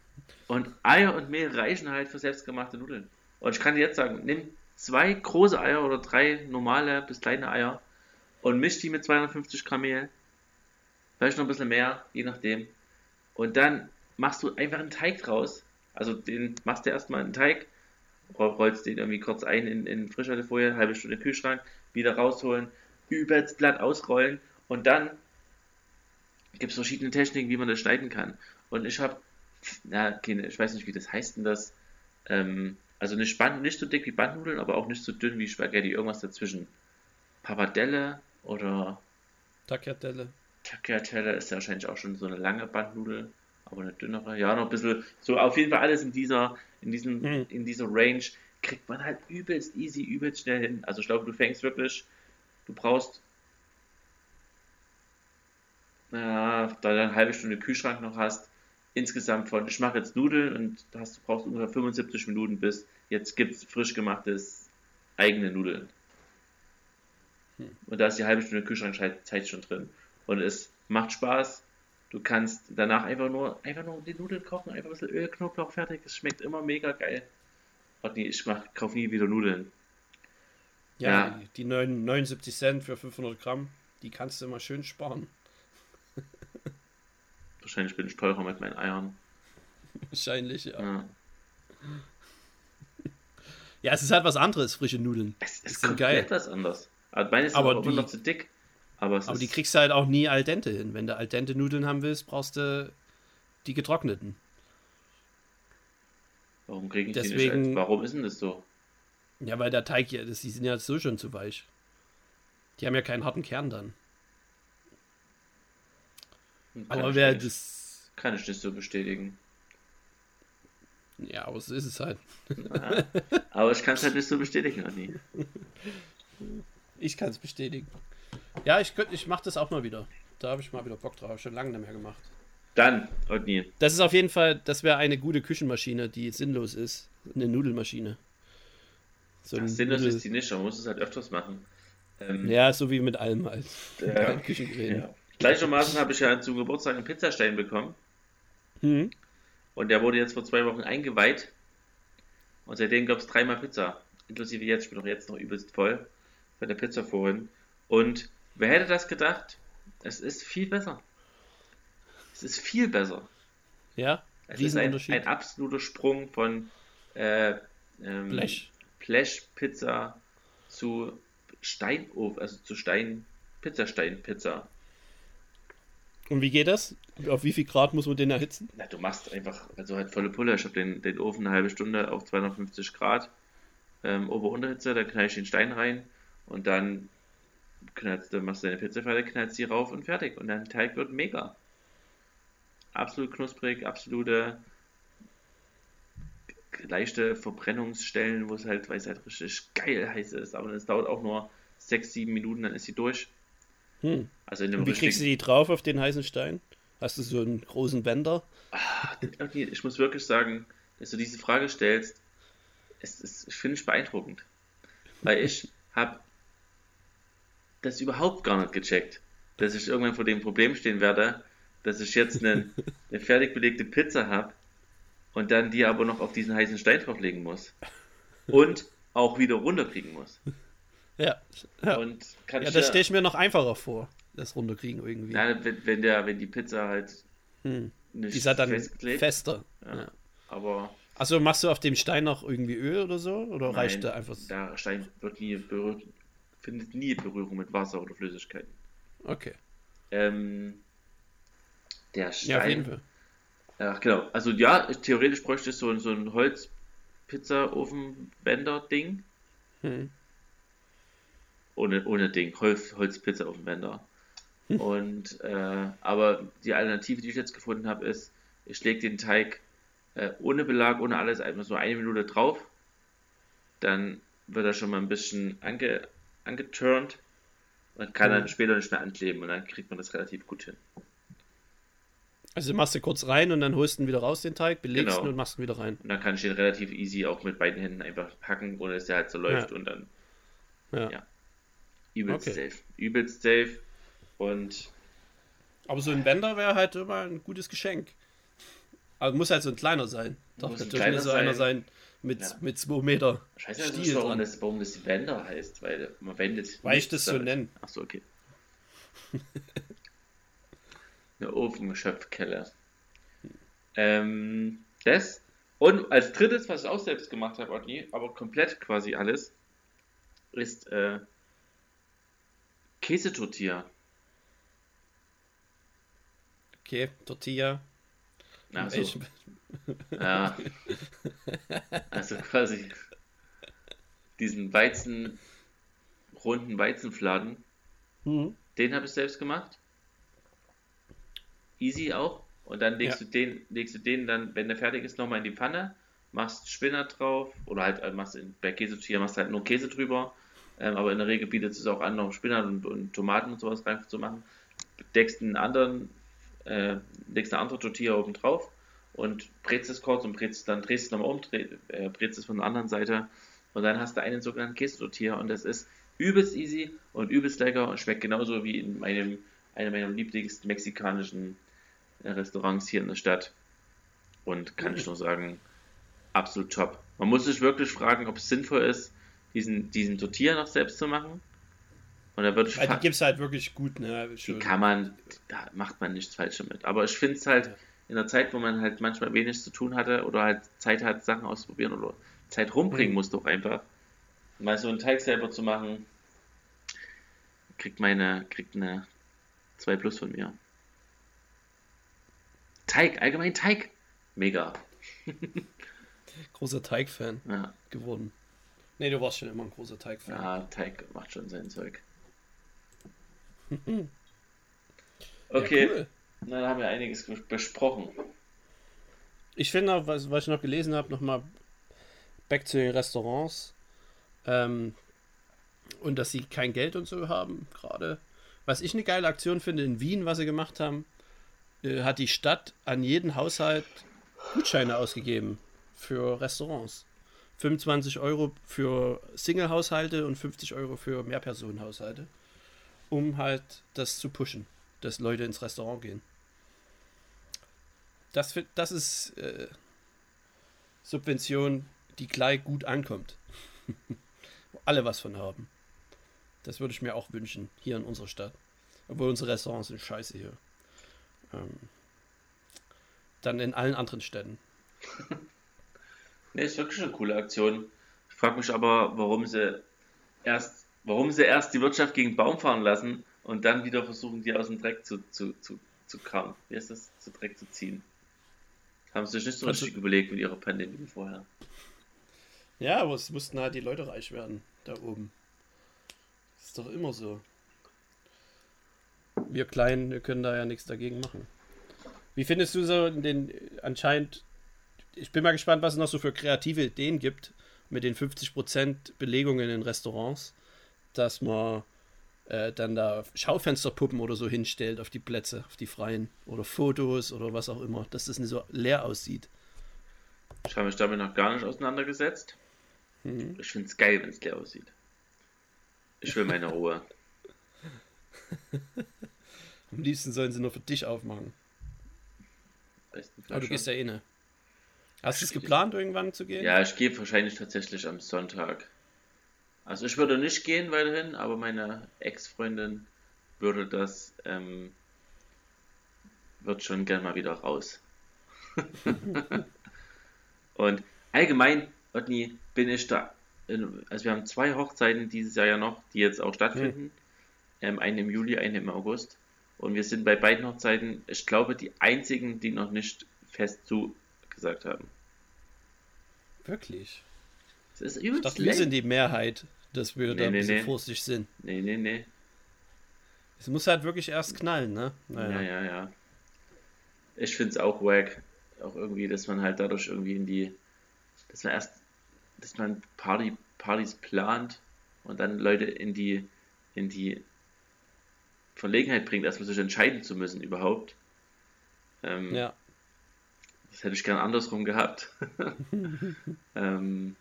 und Eier und Mehl reichen halt für selbstgemachte Nudeln. Und ich kann dir jetzt sagen, nimm zwei große Eier oder drei normale bis kleine Eier und misch die mit 250 Gramm Mehl. Vielleicht noch ein bisschen mehr, je nachdem. Und dann machst du einfach einen Teig draus. Also den machst du erstmal einen Teig, rollst den irgendwie kurz ein in, in Frischhaltefolie, halbe Stunde Kühlschrank, wieder rausholen, übelst glatt ausrollen und dann gibt es verschiedene Techniken, wie man das schneiden kann. Und ich habe, na, keine, ich weiß nicht, wie das heißt denn das, ähm, also nicht, Band, nicht so dick wie Bandnudeln, aber auch nicht so dünn wie Spaghetti, irgendwas dazwischen. Pappardelle oder Tagliatelle. Tagliatelle ist ja wahrscheinlich auch schon so eine lange Bandnudel aber eine dünnere. Ja, noch ein bisschen, so auf jeden Fall alles in dieser, in diesem, mhm. in dieser Range kriegt man halt übelst easy, übelst schnell hin. Also ich glaube, du fängst wirklich, du brauchst ja, da du eine halbe Stunde Kühlschrank noch hast, insgesamt von, ich mache jetzt Nudeln und hast, du brauchst ungefähr 75 Minuten bis jetzt gibt es frisch gemachtes eigene Nudeln. Hm. Und da ist die halbe Stunde Kühlschrankzeit schon drin. Und es macht Spaß, Du kannst danach einfach nur, einfach nur die Nudeln kochen, einfach ein bisschen Öl, Knoblauch, fertig. Es schmeckt immer mega geil. Und nee, ich mach, kauf nie wieder Nudeln. Ja, ja. die 79 Cent für 500 Gramm, die kannst du immer schön sparen. (laughs) Wahrscheinlich bin ich teurer mit meinen Eiern. (laughs) Wahrscheinlich, ja. ja. Ja, es ist halt was anderes, frische Nudeln. Es ist komplett geil. was anderes. Aber meine ist aber immer noch zu dick. Aber, aber die kriegst du halt auch nie al dente hin. Wenn du al dente Nudeln haben willst, brauchst du die getrockneten. Warum kriege ich Deswegen, die nicht? Warum ist denn das so? Ja, weil der Teig ja, das, die sind ja so schon zu weich. Die haben ja keinen harten Kern dann. Hm, kann aber wer das. Kann ich das so bestätigen. Ja, aber so ist es halt. Ja, aber ich kann es halt nicht so bestätigen, Anni. Ich kann es bestätigen. Ja, ich, ich mache das auch mal wieder. Da habe ich mal wieder Bock drauf. Schon lange nicht mehr gemacht. Dann, Odni. Das ist auf jeden Fall, das wäre eine gute Küchenmaschine, die sinnlos ist. Eine Nudelmaschine. So Ach, sinnlos Nudel ist die nicht, man muss es halt öfters machen. Ähm, ja, so wie mit allem halt. Äh, (laughs) ja. Gleichermaßen habe ich ja zum Geburtstag einen Pizzastein bekommen. Mhm. Und der wurde jetzt vor zwei Wochen eingeweiht. Und seitdem gab es dreimal Pizza. Inklusive jetzt, ich bin auch jetzt noch übelst voll bei der Pizza vorhin. Und Wer hätte das gedacht? Es ist viel besser. Es ist viel besser. Ja, es ist ein, ein absoluter Sprung von äh, ähm, Blech. Blechpizza zu Steinofen, also zu Stein, Pizzasteinpizza. Und wie geht das? Auf wie viel Grad muss man den erhitzen? Na, du machst einfach, also halt volle Pulle. Ich habe den, den Ofen eine halbe Stunde auf 250 Grad ähm, Ober-Unterhitze, da knall ich den Stein rein und dann knallst, dann machst du deine Pizza fertig, knallst die rauf und fertig. Und dein Teig wird mega. Absolut knusprig, absolute leichte Verbrennungsstellen, wo es halt, weil es halt richtig geil heiß ist. Aber es dauert auch nur 6, 7 Minuten, dann ist sie durch. Hm. Also in dem und wie kriegst du die drauf auf den heißen Stein? Hast du so einen großen Bänder? Ah, ich muss wirklich sagen, dass du diese Frage stellst, es, es finde ich beeindruckend. Weil ich (laughs) habe das überhaupt gar nicht gecheckt, dass ich irgendwann vor dem Problem stehen werde, dass ich jetzt eine, (laughs) eine fertig belegte Pizza habe und dann die aber noch auf diesen heißen Stein drauflegen muss. Und auch wieder runterkriegen muss. (laughs) Ja. ja. Und kann ja, das stelle ich mir noch einfacher vor, das runterkriegen irgendwie. Na, wenn, wenn, der, wenn die Pizza halt hm. nicht die ist halt dann fester. Ja. ja. Aber. Also machst du auf dem Stein noch irgendwie Öl oder so? Oder Nein, reicht der einfach? Der Stein wird nie berührt, findet nie Berührung mit Wasser oder Flüssigkeiten. Okay. Ähm, der Stein. Ja, auf jeden Fall. Ach, genau. Also ja, theoretisch bräuchte es so, so ein Holz-Pizza-Ofen-Bänder-Ding. Hm. Ohne, ohne Ding, Holz, Holzpizza-Ofen-Bänder. Hm. Und, äh, aber die Alternative, die ich jetzt gefunden habe, ist, ich lege den Teig äh, ohne Belag, ohne alles, einfach so eine Minute drauf. Dann wird er schon mal ein bisschen ange, angeturnt und kann dann später nicht mehr ankleben und dann kriegt man das relativ gut hin. Also machst du kurz rein und dann holst du ihn wieder raus, den Teig, belegst genau. ihn und machst ihn wieder rein. Und dann kann ich den relativ easy auch mit beiden Händen einfach packen, ohne dass der halt so läuft ja. und dann. Ja. ja. Übelst okay. safe. Übelst safe. Und. Aber so ein Bänder wäre halt immer ein gutes Geschenk. Aber muss halt so ein kleiner sein. Darf muss natürlich nicht so sein. einer sein mit, ja. mit 2 Meter. Ich weiß nicht, warum das, warum das Wender heißt, weil man wendet. Weil ich das so nenne. Achso, okay. (laughs) Eine Ofengeschöpfkelle. Ähm, das. Und als drittes, was ich auch selbst gemacht habe, Otni, aber komplett quasi alles, ist äh, Käsetortilla. Okay, Tortilla. Also, ich... (laughs) ja. Also quasi diesen Weizen, runden Weizenfladen, mhm. den habe ich selbst gemacht easy auch. Und dann legst ja. du den, legst du den dann, wenn der fertig ist, nochmal in die Pfanne, machst Spinat drauf oder halt äh, machst in, bei Käse machst halt nur Käse drüber. Ähm, aber in der Regel bietet es auch an, noch Spinat und, und Tomaten und sowas rein zu machen. Deckst einen anderen, äh, legst eine andere Tortilla oben drauf und brätst es kurz und brätst dann drehst es nochmal um, dreh, äh, brätst es von der anderen Seite und dann hast du einen sogenannten Käsetortilla und das ist übelst easy und übelst lecker und schmeckt genauso wie in meinem, einer meiner lieblichsten mexikanischen Restaurants hier in der Stadt. Und kann mhm. ich nur sagen, absolut top. Man muss sich wirklich fragen, ob es sinnvoll ist, diesen, diesen Tortilla noch selbst zu machen. Und da würde ich Weil die gibt es halt wirklich gut, ne? Die kann man, da macht man nichts falsch damit. Aber ich finde es halt in der Zeit, wo man halt manchmal wenig zu tun hatte oder halt Zeit hat, Sachen auszuprobieren oder Zeit rumbringen mhm. muss doch einfach. Mal so einen Teig selber zu machen, kriegt meine, kriegt eine 2 Plus von mir. Teig, allgemein Teig. Mega. (laughs) großer Teig-Fan ja. geworden. Nee, du warst schon immer ein großer Teig-Fan. Ja, Teig macht schon sein Zeug. Okay, ja, cool. dann haben wir einiges besprochen. Ich finde auch, was, was ich noch gelesen habe, nochmal back zu den Restaurants. Ähm, und dass sie kein Geld und so haben, gerade. Was ich eine geile Aktion finde in Wien, was sie gemacht haben, äh, hat die Stadt an jeden Haushalt Gutscheine ausgegeben für Restaurants. 25 Euro für Single-Haushalte und 50 Euro für Mehrpersonenhaushalte, um halt das zu pushen, dass Leute ins Restaurant gehen. Das, das ist äh, Subvention, die gleich gut ankommt. (laughs) Alle was von haben. Das würde ich mir auch wünschen, hier in unserer Stadt. Obwohl unsere Restaurants sind scheiße hier. Ähm, dann in allen anderen Städten. (laughs) ne, ist wirklich eine coole Aktion. Ich frage mich aber, warum sie erst, warum sie erst die Wirtschaft gegen den Baum fahren lassen und dann wieder versuchen, die aus dem Dreck zu, zu, zu, zu kramen. Wie ist das? Zu Dreck zu ziehen. Haben sie sich nicht so richtig also, überlegt mit ihrer Pandemie vorher. Ja, aber es mussten halt die Leute reich werden, da oben. Das ist doch immer so. Wir Kleinen wir können da ja nichts dagegen machen. Wie findest du so den anscheinend, ich bin mal gespannt, was es noch so für kreative Ideen gibt mit den 50% Belegungen in Restaurants, dass man äh, dann da Schaufensterpuppen oder so hinstellt auf die Plätze, auf die freien oder Fotos oder was auch immer, dass das nicht so leer aussieht. Ich habe mich damit noch gar nicht auseinandergesetzt. Mhm. Ich finde es geil, wenn es leer aussieht. Ich will meine Ruhe. (laughs) Am liebsten sollen sie nur für dich aufmachen. Aber du gehst ja eh ne. Hast du es geplant, irgendwann zu gehen? Ja, ich gehe wahrscheinlich tatsächlich am Sonntag. Also ich würde nicht gehen weiterhin, aber meine Ex-Freundin würde das, ähm, wird schon gern mal wieder raus. (laughs) (laughs) Und allgemein, Otni, bin ich da, in, also wir haben zwei Hochzeiten dieses Jahr ja noch, die jetzt auch stattfinden. Hm. Ähm, eine im Juli, eine im August. Und wir sind bei beiden Hochzeiten, ich glaube, die einzigen, die noch nicht fest zugesagt haben. Wirklich? Das ist Ich übelst dachte, wir sind die Mehrheit, dass wir Nee, da ein nee, bisschen nee. vorsichtig sind. Nee, nee, nee. Es muss halt wirklich erst knallen, ne? Ja, ja, ja. Ich finde es auch wack. Auch irgendwie, dass man halt dadurch irgendwie in die, dass man erst, dass man Party, Partys plant und dann Leute in die, in die Verlegenheit bringt, erstmal sich entscheiden zu müssen überhaupt. Ähm, Ja. Das hätte ich gern andersrum gehabt. (laughs) ähm,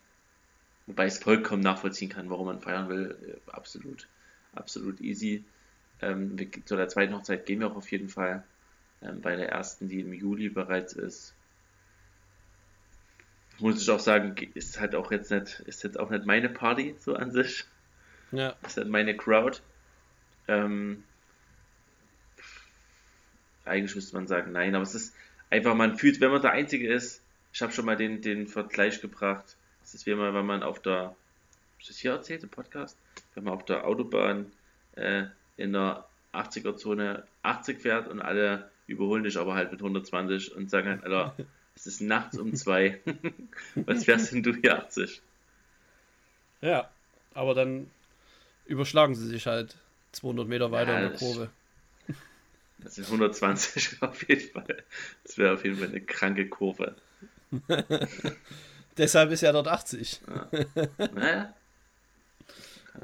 wobei ich es vollkommen nachvollziehen kann, warum man feiern will. Äh, Absolut, absolut easy. Ähm, wir, zu der zweiten Hochzeit gehen wir auch auf jeden Fall. Ähm, bei der ersten, die im Juli bereits ist. Muss ich auch sagen, ge- ist halt auch jetzt nicht, ist jetzt auch nicht meine Party so an sich. Ja. Ist halt meine Crowd. Ähm, eigentlich müsste man sagen, nein, aber es ist einfach, man fühlt, wenn man der Einzige ist, ich habe schon mal den, den Vergleich gebracht, ist wie immer, wenn man auf der, ich das hier erzählt im Podcast, wenn man auf der Autobahn äh, in der 80er-Zone 80 fährt und alle überholen dich aber halt mit 120 und sagen halt, Alter, (laughs) es ist nachts um zwei, (laughs) was fährst denn du hier 80? Ja. Aber dann überschlagen sie sich halt 200 Meter weiter Ja, in der Kurve. (laughs) Das sind 120 auf jeden Fall. Das wäre auf jeden Fall eine kranke Kurve. Deshalb ist ja dort 80. Naja.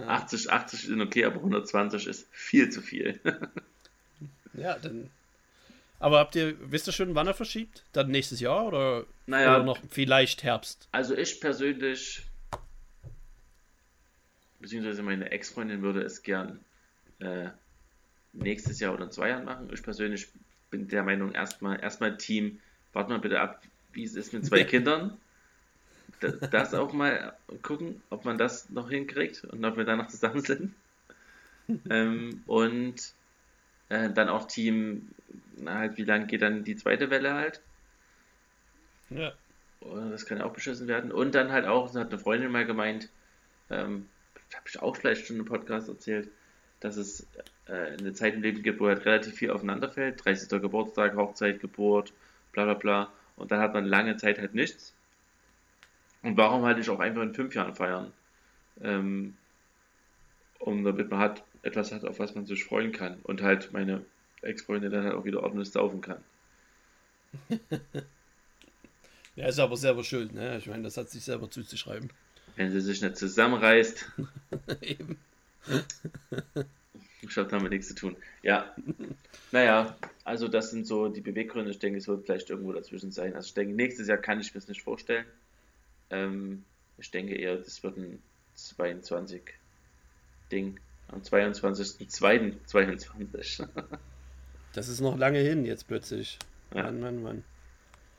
80, 80 sind okay, aber 120 ist viel zu viel. Ja, dann. Aber habt ihr, wisst ihr schon, wann er verschiebt? Dann nächstes Jahr oder, Naja. oder noch vielleicht Herbst? Also ich persönlich, beziehungsweise meine Ex-Freundin würde es gern äh, nächstes Jahr oder in zwei Jahren machen. Ich persönlich bin der Meinung, erstmal erstmal Team, wart mal bitte ab, wie es ist mit zwei Kindern. Da- Das auch mal gucken, ob man das noch hinkriegt und ob wir dann noch zusammen sind. ähm, und äh, dann auch Team, na halt, wie lange geht dann die zweite Welle halt? Ja. Oder Das kann ja auch beschissen werden. Und dann halt auch, das hat eine Freundin mal gemeint, ähm, habe ich auch vielleicht schon im Podcast erzählt, dass es äh, eine Zeit im Leben gibt, wo halt relativ viel aufeinander fällt. 30. Geburtstag, Hochzeit, Geburt, bla bla bla. Und dann hat man lange Zeit halt nichts. Und warum halt nicht auch einfach in fünf Jahren feiern? Ähm, um damit man hat, etwas hat, auf was man sich freuen kann. Und halt meine Ex-Freundin dann halt auch wieder ordentlich saufen kann. (laughs) Ja, ist aber selber schuld, ne? Ich meine, das hat sich selber zuzuschreiben. Wenn sie sich nicht zusammenreißt, (laughs) Eben. Ich habe damit nichts zu tun. Ja. Naja, also das sind so die Beweggründe. Ich denke, es wird vielleicht irgendwo dazwischen sein. Also ich denke, nächstes Jahr kann ich mir es nicht vorstellen. Ähm, ich denke eher, das wird ein 22 Ding. Am 22.02.22. (laughs) Das ist noch lange hin jetzt plötzlich. Ja. Mann, Mann, Mann.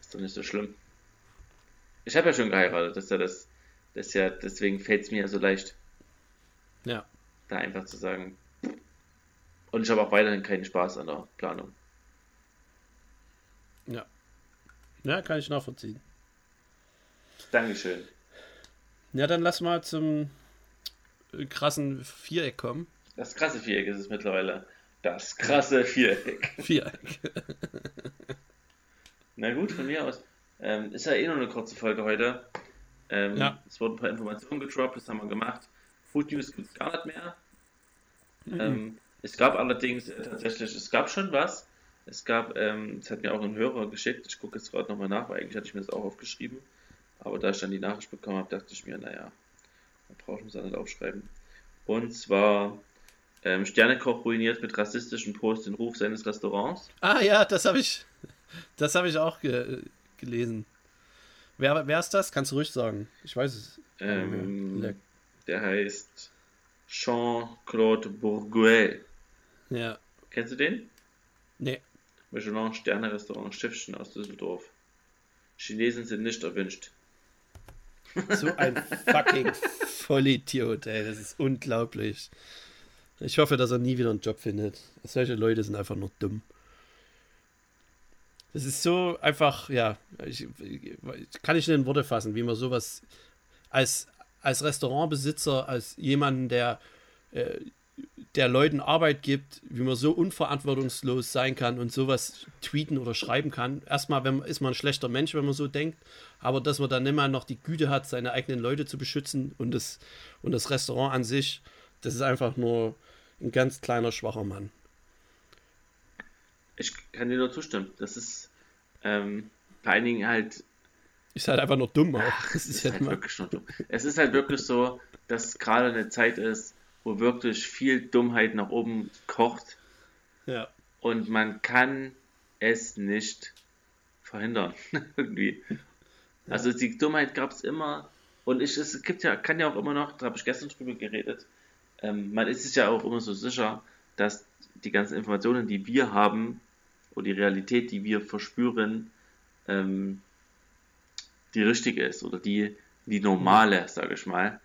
ist doch nicht so schlimm. Ich habe ja schon geheiratet. Das ist ja das, das ist ja, deswegen fällt es mir ja so leicht, Ja. da einfach zu sagen. Und ich habe auch weiterhin keinen Spaß an der Planung. Ja. Ja, kann ich nachvollziehen. Dankeschön. Ja, dann lass mal zum äh, krassen Viereck kommen. Das krasse Viereck ist es mittlerweile. Das krasse Viereck. (laughs) Viereck. (laughs) Na gut, von mir aus. Ähm, ist ja eh nur eine kurze Folge heute. Ähm, Ja. Es wurden ein paar Informationen gedroppt, das haben wir gemacht. Food News gibt es gar nicht mehr. Ähm, es gab allerdings äh, tatsächlich, es gab schon was. Es gab, ähm, es hat mir auch ein Hörer geschickt. Ich gucke jetzt gerade nochmal nach, weil eigentlich hatte ich mir das auch aufgeschrieben. Aber da ich dann die Nachricht bekommen habe, dachte ich mir, naja, da brauche ich mir das nicht aufschreiben. Und zwar ähm, Sternekoch ruiniert mit rassistischen Post den Ruf seines Restaurants. Ah ja, das habe ich. Das habe ich auch ge gelesen. Wer, wer ist das? Kannst du ruhig sagen. Ich weiß es. Ähm, der heißt Jean-Claude Bourguel. Ja. Kennst du den? Nee. Michelin Sterne Restaurant Schiffchen aus Düsseldorf. Chinesen sind nicht erwünscht. So ein fucking Vollidiot, ey. Das ist unglaublich. Ich hoffe, dass er nie wieder einen Job findet. Solche Leute sind einfach nur dumm. Das ist so einfach, ja, ich, kann ich nicht in Worte fassen, wie man sowas als, als Restaurantbesitzer, als jemanden, der äh, der Leuten Arbeit gibt, wie man so unverantwortungslos sein kann und sowas tweeten oder schreiben kann. Erstmal wenn, ist man ein schlechter Mensch, wenn man so denkt, aber dass man dann immer noch die Güte hat, seine eigenen Leute zu beschützen und das, und das Restaurant an sich, das ist einfach nur ein ganz kleiner, schwacher Mann. Ich kann dir nur zustimmen. Das ist ähm, vor allen Dingen halt. Ist halt einfach nur dumm. Ach, es ist, ist halt wirklich nur dumm. Es ist halt wirklich so, dass gerade eine Zeit ist, wo wirklich viel Dummheit nach oben kocht. Ja. Und man kann es nicht verhindern. (laughs) Irgendwie. Ja. Also die Dummheit gab es immer. Und ich, es gibt ja, kann ja auch immer noch, da habe ich gestern drüber geredet, ähm, man ist sich ja auch immer so sicher, dass die ganzen Informationen, die wir haben, oder die Realität, die wir verspüren, ähm, die richtige ist oder die, die normale, sage ich mal.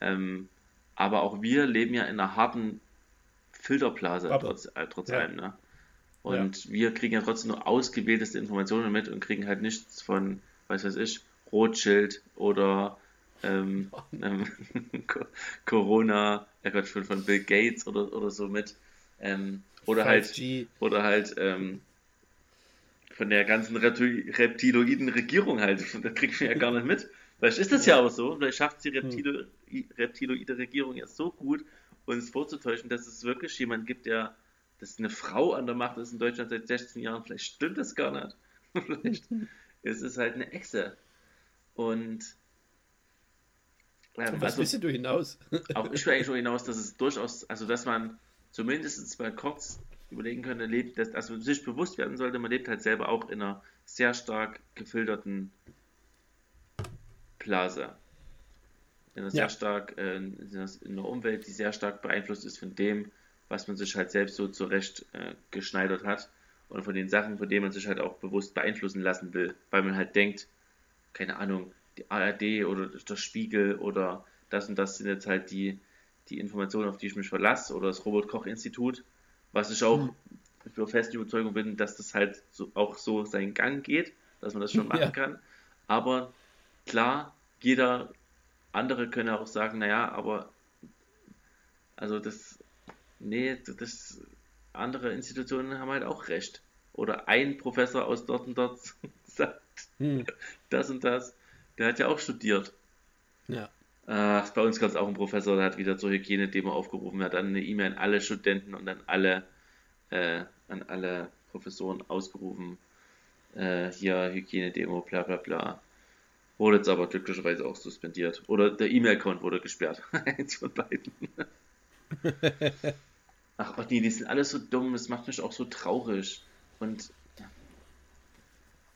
Ähm, aber auch wir leben ja in einer harten Filterblase trotz, äh, trotz ja. allem. Ne? Und ja. wir kriegen ja trotzdem nur ausgewählteste Informationen mit und kriegen halt nichts von, was weiß ich, Rothschild oder ähm, (laughs) ähm, (laughs) Corona, ja Gott, von, von Bill Gates oder, oder so mit. Ähm, oder, halt, oder halt ähm, von der ganzen reptiloiden Regierung halt. (laughs) Da kriegt man ja gar nicht mit. Vielleicht ist das ja auch so. Vielleicht schafft die Reptilo reptiloide Regierung jetzt so gut, uns vorzutäuschen, dass es wirklich jemand gibt, der, dass eine Frau an der Macht ist in Deutschland seit 16 Jahren. Vielleicht stimmt das gar nicht. (laughs) Vielleicht ist es halt eine Echse. Und ähm, was also, du hinaus? (laughs) auch ich will eigentlich nur hinaus, dass es durchaus, also dass man zumindest mal kurz überlegen könnte, lebt, dass, also sich bewusst werden sollte, man lebt halt selber auch in einer sehr stark gefilterten Blase. In einer ja. sehr stark, äh, in einer Umwelt, die sehr stark beeinflusst ist von dem, was man sich halt selbst so zurecht äh, geschneidert hat und von den Sachen, von denen man sich halt auch bewusst beeinflussen lassen will, weil man halt denkt, keine Ahnung, die ARD oder der Spiegel oder das und das sind jetzt halt die, die Informationen, auf die ich mich verlasse oder das Robert-Koch-Institut was ich auch mhm. für feste Überzeugung bin, dass das halt so, auch so seinen Gang geht, dass man das schon (laughs) machen ja. kann. Aber klar, jeder andere könne auch sagen, naja, aber also das, nee, das andere Institutionen haben halt auch recht. Oder ein Professor aus dort und dort (laughs) sagt hm. das und das. Der hat ja auch studiert. Ja. Äh, bei uns gab es auch einen Professor, der hat wieder zur Hygienedemo aufgerufen, hat dann eine E-Mail an alle Studenten und an alle, äh, an alle Professoren ausgerufen, äh, hier Hygienedemo, bla bla bla. Wurde jetzt aber glücklicherweise auch suspendiert. Oder der E-Mail-Account wurde gesperrt. (laughs) Eins von beiden. (laughs) Ach, nee, die sind alle so dumm, das macht mich auch so traurig. Und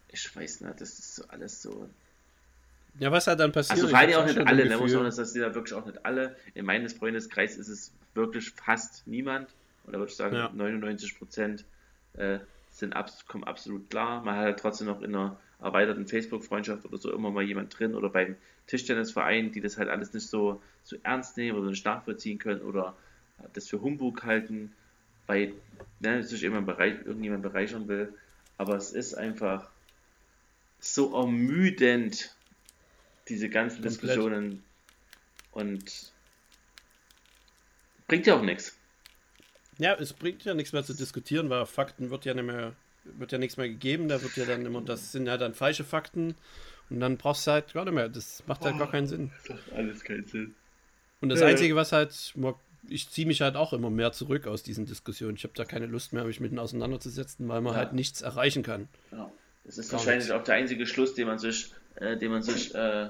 ich weiß nicht, das ist so alles so ja, was hat dann passiert? Also fallen ja auch nicht alle, ne? muss man das sind ja wirklich auch nicht alle. In meinem Freundeskreis ist es wirklich fast niemand. Oder würde ich sagen, ja. 99 Prozent äh, sind abs kommen absolut klar. Man hat halt trotzdem noch in einer erweiterten Facebook-Freundschaft oder so immer mal jemand drin oder beim Tischtennisverein, die das halt alles nicht so, so ernst nehmen oder nicht nachvollziehen können oder das für Humbug halten, weil ne, sich jemand bereich, irgendjemand bereichern will. Aber es ist einfach so ermüdend, diese ganzen Komplett. Diskussionen und bringt ja auch nichts. Ja, es bringt ja nichts mehr zu diskutieren, weil Fakten wird ja nicht mehr, wird ja nichts mehr gegeben, da wird ja dann immer, das sind ja dann falsche Fakten und dann brauchst du halt gar nicht mehr, das macht halt oh, gar keinen Sinn. Das macht alles keinen Sinn. Und das ja, Einzige, was halt, ich ziehe mich halt auch immer mehr zurück aus diesen Diskussionen. Ich habe da keine Lust mehr, mich mit ihnen auseinanderzusetzen, weil man ja. halt nichts erreichen kann. Genau. Das ist gar wahrscheinlich nichts. auch der einzige Schluss, den man sich äh, den man sich äh,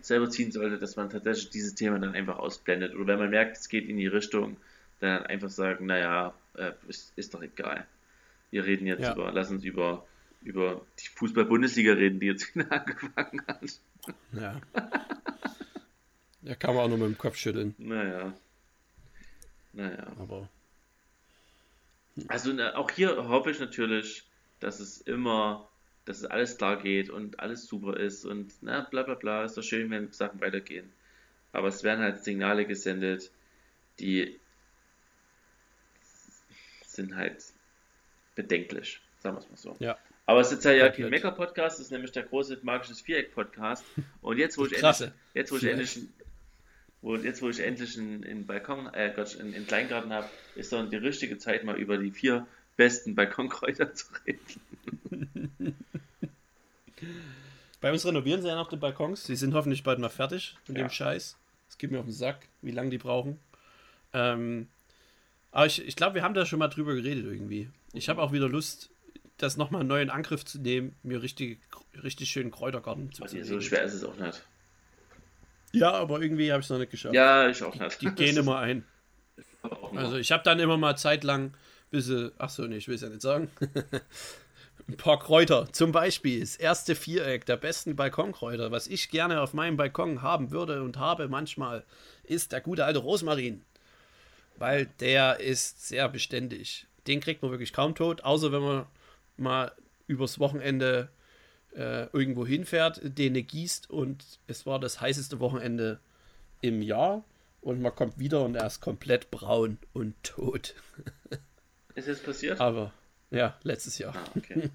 selber ziehen sollte, dass man tatsächlich dieses Thema dann einfach ausblendet. Oder wenn man merkt, es geht in die Richtung, dann einfach sagen, naja, äh, ist, ist doch egal. Wir reden jetzt ja. über, lass uns über, über die Fußball-Bundesliga reden, die jetzt (laughs) wieder angefangen hat. Ja. ja, kann man auch nur mit dem Kopf schütteln. Naja. Naja. Aber. Also auch hier hoffe ich natürlich, dass es immer dass es alles klar geht und alles super ist und na, bla bla bla, ist doch schön, wenn Sachen weitergehen. Aber es werden halt Signale gesendet, die sind halt bedenklich, sagen wir es mal so. Ja. Aber es ist ja, ja kein Mecker-Podcast, das ist nämlich der große magisches Viereck-Podcast. Und jetzt, wo ich endlich, jetzt, wo ich endlich, wo jetzt, wo ich endlich einen, einen Balkon, äh Gott, einen, einen Kleingarten habe, ist dann die richtige Zeit, mal über die vier besten Balkonkräuter zu reden. (laughs) Bei uns renovieren sie ja noch die Balkons. Sie sind hoffentlich bald mal fertig mit Ja. dem Scheiß. Es geht mir auf den Sack, wie lange die brauchen. Ähm, aber ich, ich glaube, wir haben da schon mal drüber geredet irgendwie. Ich habe auch wieder Lust, das nochmal einen neuen Angriff zu nehmen, mir richtig, richtig schönen Kräutergarten zu Also, so schwer ist es auch nicht. Ja, aber irgendwie habe ich es noch nicht geschafft. Ja, ich auch nicht. Die gehen immer ein. (laughs) Also ich habe dann immer mal zeitlang bisschen, ach so, nee, ich will es ja nicht sagen. (laughs) Ein paar Kräuter, zum Beispiel das erste Viereck der besten Balkonkräuter, was ich gerne auf meinem Balkon haben würde und habe manchmal, ist der gute alte Rosmarin. Weil der ist sehr beständig. Den kriegt man wirklich kaum tot, außer wenn man mal übers Wochenende äh, irgendwo hinfährt, den gießt und es war das heißeste Wochenende im Jahr und man kommt wieder und er ist komplett braun und tot. (laughs) Ist es passiert? Aber ja, letztes Jahr. Ah, okay.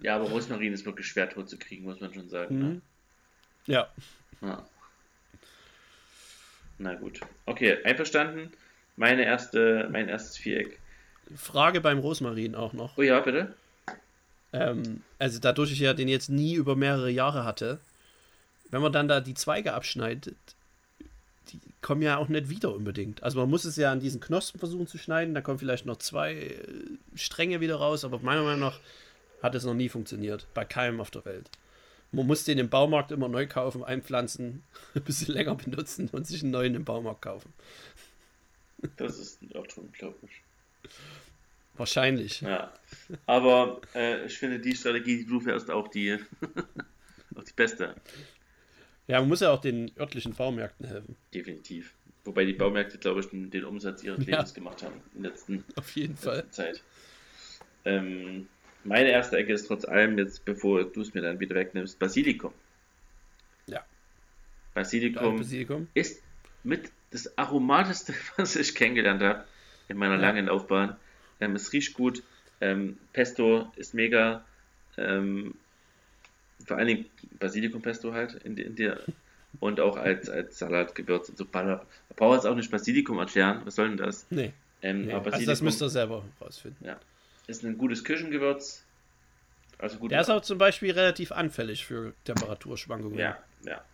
Ja, aber Rosmarin ist wirklich schwer tot zu kriegen, muss man schon sagen. Mhm. Ja, Ne? Ja. Na gut. Okay, einverstanden. Meine erste, mein erstes Viereck. Frage beim Rosmarin auch noch. Oh ja, bitte. Ähm, also dadurch ich ja den jetzt nie über mehrere Jahre hatte, wenn man dann da die Zweige abschneidet, die kommen ja auch nicht wieder unbedingt. Also man muss es ja an diesen Knospen versuchen zu schneiden, da kommen vielleicht noch zwei äh, Stränge wieder raus, aber meiner Meinung nach hat es noch nie funktioniert. Bei keinem auf der Welt. Man muss den im Baumarkt immer neu kaufen, einpflanzen, (laughs) ein bisschen länger benutzen und sich einen neuen im Baumarkt kaufen. Das ist auch schon unglaublich. Wahrscheinlich. Ja. Aber äh, ich finde die Strategie, die du fährst, auch die, (laughs) auch die beste. Ja, man muss ja auch den örtlichen Baumärkten helfen. Definitiv. Wobei die Baumärkte, glaube ich, den, den Umsatz ihres Ja. Lebens gemacht haben in der letzten, Auf jeden Fall. Zeit. Ähm, meine erste Ecke ist trotz allem, jetzt bevor du es mir dann wieder wegnimmst, Basilikum. Ja. Basilikum Basilikum. ist mit das aromatischste, (laughs) was ich kennengelernt habe in meiner Ja. langen Laufbahn. Ähm, es riecht gut. Ähm, Pesto ist mega. Ähm, vor allen Dingen Basilikum-Pesto halt in, in der und auch als, als Salatgewürz und so. Da braucht jetzt auch nicht Basilikum erklären. Was soll denn das? Nee, Ähm, nee. aber also das müsst ihr selber rausfinden. ja, ist ein gutes Küchengewürz. Also gut. Der ist auch zum Beispiel relativ anfällig für Temperaturschwankungen. ja, ja.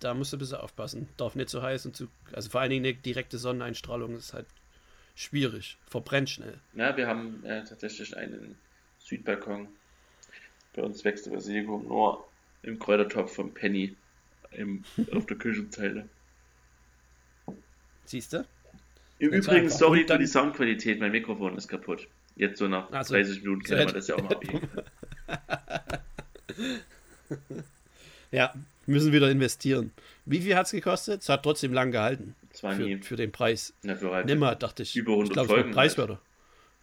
Da musst du ein bisschen aufpassen. Darf nicht zu heiß und zu. Also vor allen Dingen eine direkte Sonneneinstrahlung ist halt schwierig. Verbrennt schnell. Ja, wir haben äh, tatsächlich einen Südbalkon. Bei uns wächst der Basilikum nur im Kräutertopf vom Penny im, (laughs) auf der Küchenzeile. Siehst du? Im Übrigen, sorry für die Soundqualität, mein Mikrofon ist kaputt. Jetzt so nach Ach so. 30 Minuten So kann man das ja auch mal (laughs) abbiegen. Ja, müssen wieder investieren. Wie viel hat es gekostet? Es hat trotzdem lang gehalten. Zwar Für, nie. für den Preis. Na, für halt Nimmer, dachte ich. Über 100 ich glaube, es Folgen wird preiswerter.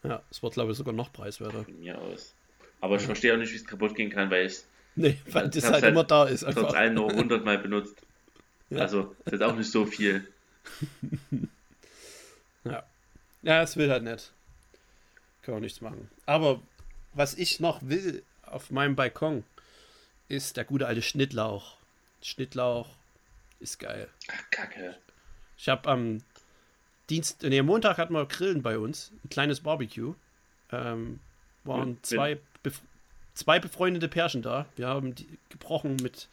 Ja, es wird, glaube ich, sogar noch preiswerter. von mir aus. Aber ich verstehe auch nicht, wie es kaputt gehen kann, weil es Nee, weil das halt halt immer da ist. trotz Einfach. allem nur 100 Mal benutzt. Ja. Also, das ist auch nicht so viel. (laughs) Ja. ja, es will halt nicht. Kann man nichts machen. Aber was ich noch will auf meinem Balkon, ist der gute alte Schnittlauch. Schnittlauch ist geil. Ach, Kacke. Ich habe am Dienst, nee, Montag hatten wir Grillen bei uns, ein kleines Barbecue. Ähm, waren zwei, bef zwei befreundete Pärchen da. Wir haben die gebrochen mit,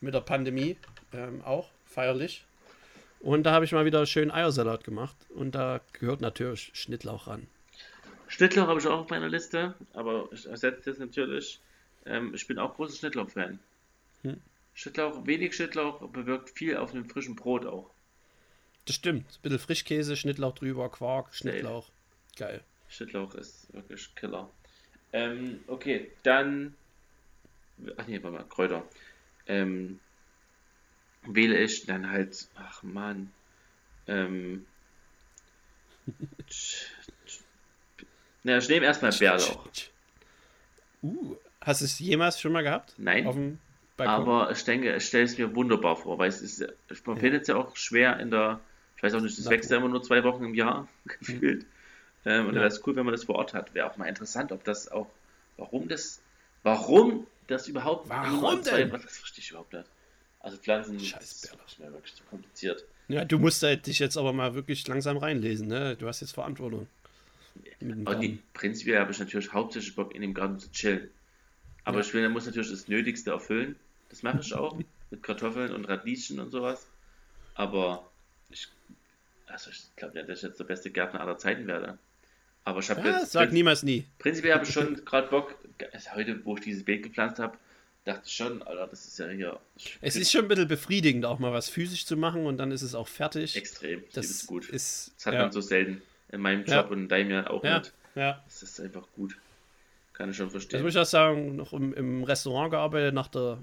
mit der Pandemie ähm, auch, feierlich. Und da habe ich mal wieder schön Eiersalat gemacht. Und da gehört natürlich Schnittlauch ran. Schnittlauch habe ich auch auf meiner Liste, aber ich ersetze das natürlich. Ähm, ich bin auch großer Schnittlauch-Fan. Hm. Schnittlauch, wenig Schnittlauch bewirkt viel auf einem frischen Brot auch. Das stimmt. Ein bisschen Frischkäse, Schnittlauch drüber, Quark, Schnittlauch. Geil. Schnittlauch ist wirklich Killer. Ähm, okay, dann. Ach nee, warte mal, Kräuter. Ähm, wähle ich dann halt. Ach man. Ähm. (laughs) Na, ich nehme erstmal Bärlauch. Uh, hast du es jemals schon mal gehabt? Nein. Aber ich denke, ich stelle es mir wunderbar vor, weil es ist, man findet es ja auch schwer in der, ich weiß auch nicht, das wächst ja immer nur zwei Wochen im Jahr (laughs) gefühlt. Ähm, und Ja. da wäre es cool, wenn man das vor Ort hat. Wäre auch mal interessant, ob das auch, warum das, warum das überhaupt Warum nur zwei, denn? das verstehe ich überhaupt nicht. Also Pflanzen Scheiß ist nicht mehr wirklich zu kompliziert. Ja, du musst halt dich jetzt aber mal wirklich langsam reinlesen, ne? Du hast jetzt Verantwortung. Aber die, prinzipiell habe ich natürlich hauptsächlich Bock, in dem Garten zu chillen. Aber Ja. ich will, muss natürlich das Nötigste erfüllen. Das mache ich auch. (laughs) mit Kartoffeln und Radieschen und sowas. Aber ich, also ich glaube nicht, dass ich jetzt der beste Gärtner aller Zeiten werde. Aber ich habe Ja, jetzt sag niemals nie. prinzipiell habe ich schon (laughs) gerade Bock. Also heute, wo ich dieses Beet gepflanzt habe, dachte ich schon, Alter, das ist ja hier Es ist schon ein bisschen befriedigend, auch mal was physisch zu machen und dann ist es auch fertig. extrem. Das das ist gut. ist Das hat ja, man so selten in meinem Ja. Job und in deinem ja auch ja, nicht. ja. Das ist einfach gut. Kann ich schon Das verstehen. muss ich auch sagen, noch im, im Restaurant gearbeitet, nach der,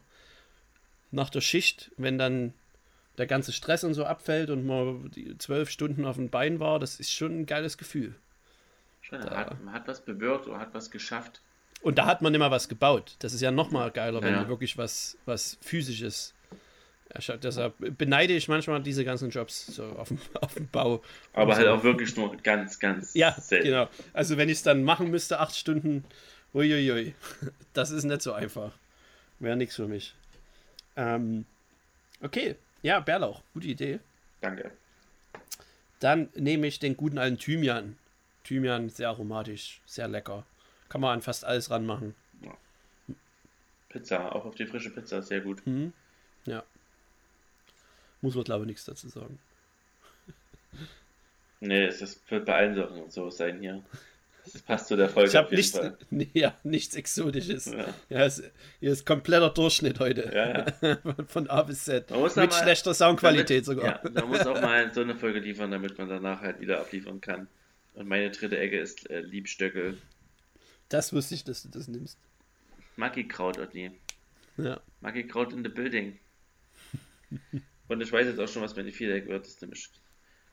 nach der Schicht, wenn dann der ganze Stress und so abfällt und man die zwölf Stunden auf dem Bein war, das ist schon ein geiles Gefühl. Schon, man, hat, man hat was bewirkt oder hat was geschafft. Und da hat man immer was gebaut. Das ist ja noch mal geiler, wenn Ja. du wirklich was, was physisches. Ja, scha- deshalb beneide ich manchmal diese ganzen Jobs so auf dem, (laughs) auf dem Bau. Aber halt so. auch wirklich nur ganz, ganz Ja, selten. genau. Also wenn ich es dann machen müsste, acht Stunden, uiuiui, (laughs) das ist nicht so einfach. Wäre nichts für mich. Ähm, okay, ja, Bärlauch, gute Idee. Danke. Dann nehme ich den guten alten Thymian. Thymian, sehr aromatisch, sehr lecker. Kann man an fast alles ranmachen. Pizza, auch auf die frische Pizza, sehr gut. Hm? Ja. Muss man, glaube ich, nichts dazu sagen. Nee, es ist, wird bei allen Sachen so sein hier. Das passt zu der Folge Ich habe nichts, (laughs) nee, ja, nichts Exotisches. Ja. Ja, es, hier ist kompletter Durchschnitt heute. Ja. (laughs) Von A bis Z. Mit mal- schlechter Soundqualität damit, sogar. Ja, man muss auch mal so eine Folge liefern, damit man danach halt wieder abliefern kann. Und meine dritte Ecke ist äh, Liebstöckel. Das wusste ich, dass du das nimmst. Maggi-Kraut, Otni. Ja. Maggi-Kraut in the building. (laughs) Und ich weiß jetzt auch schon, was meine Viereck wird. Das ist nämlich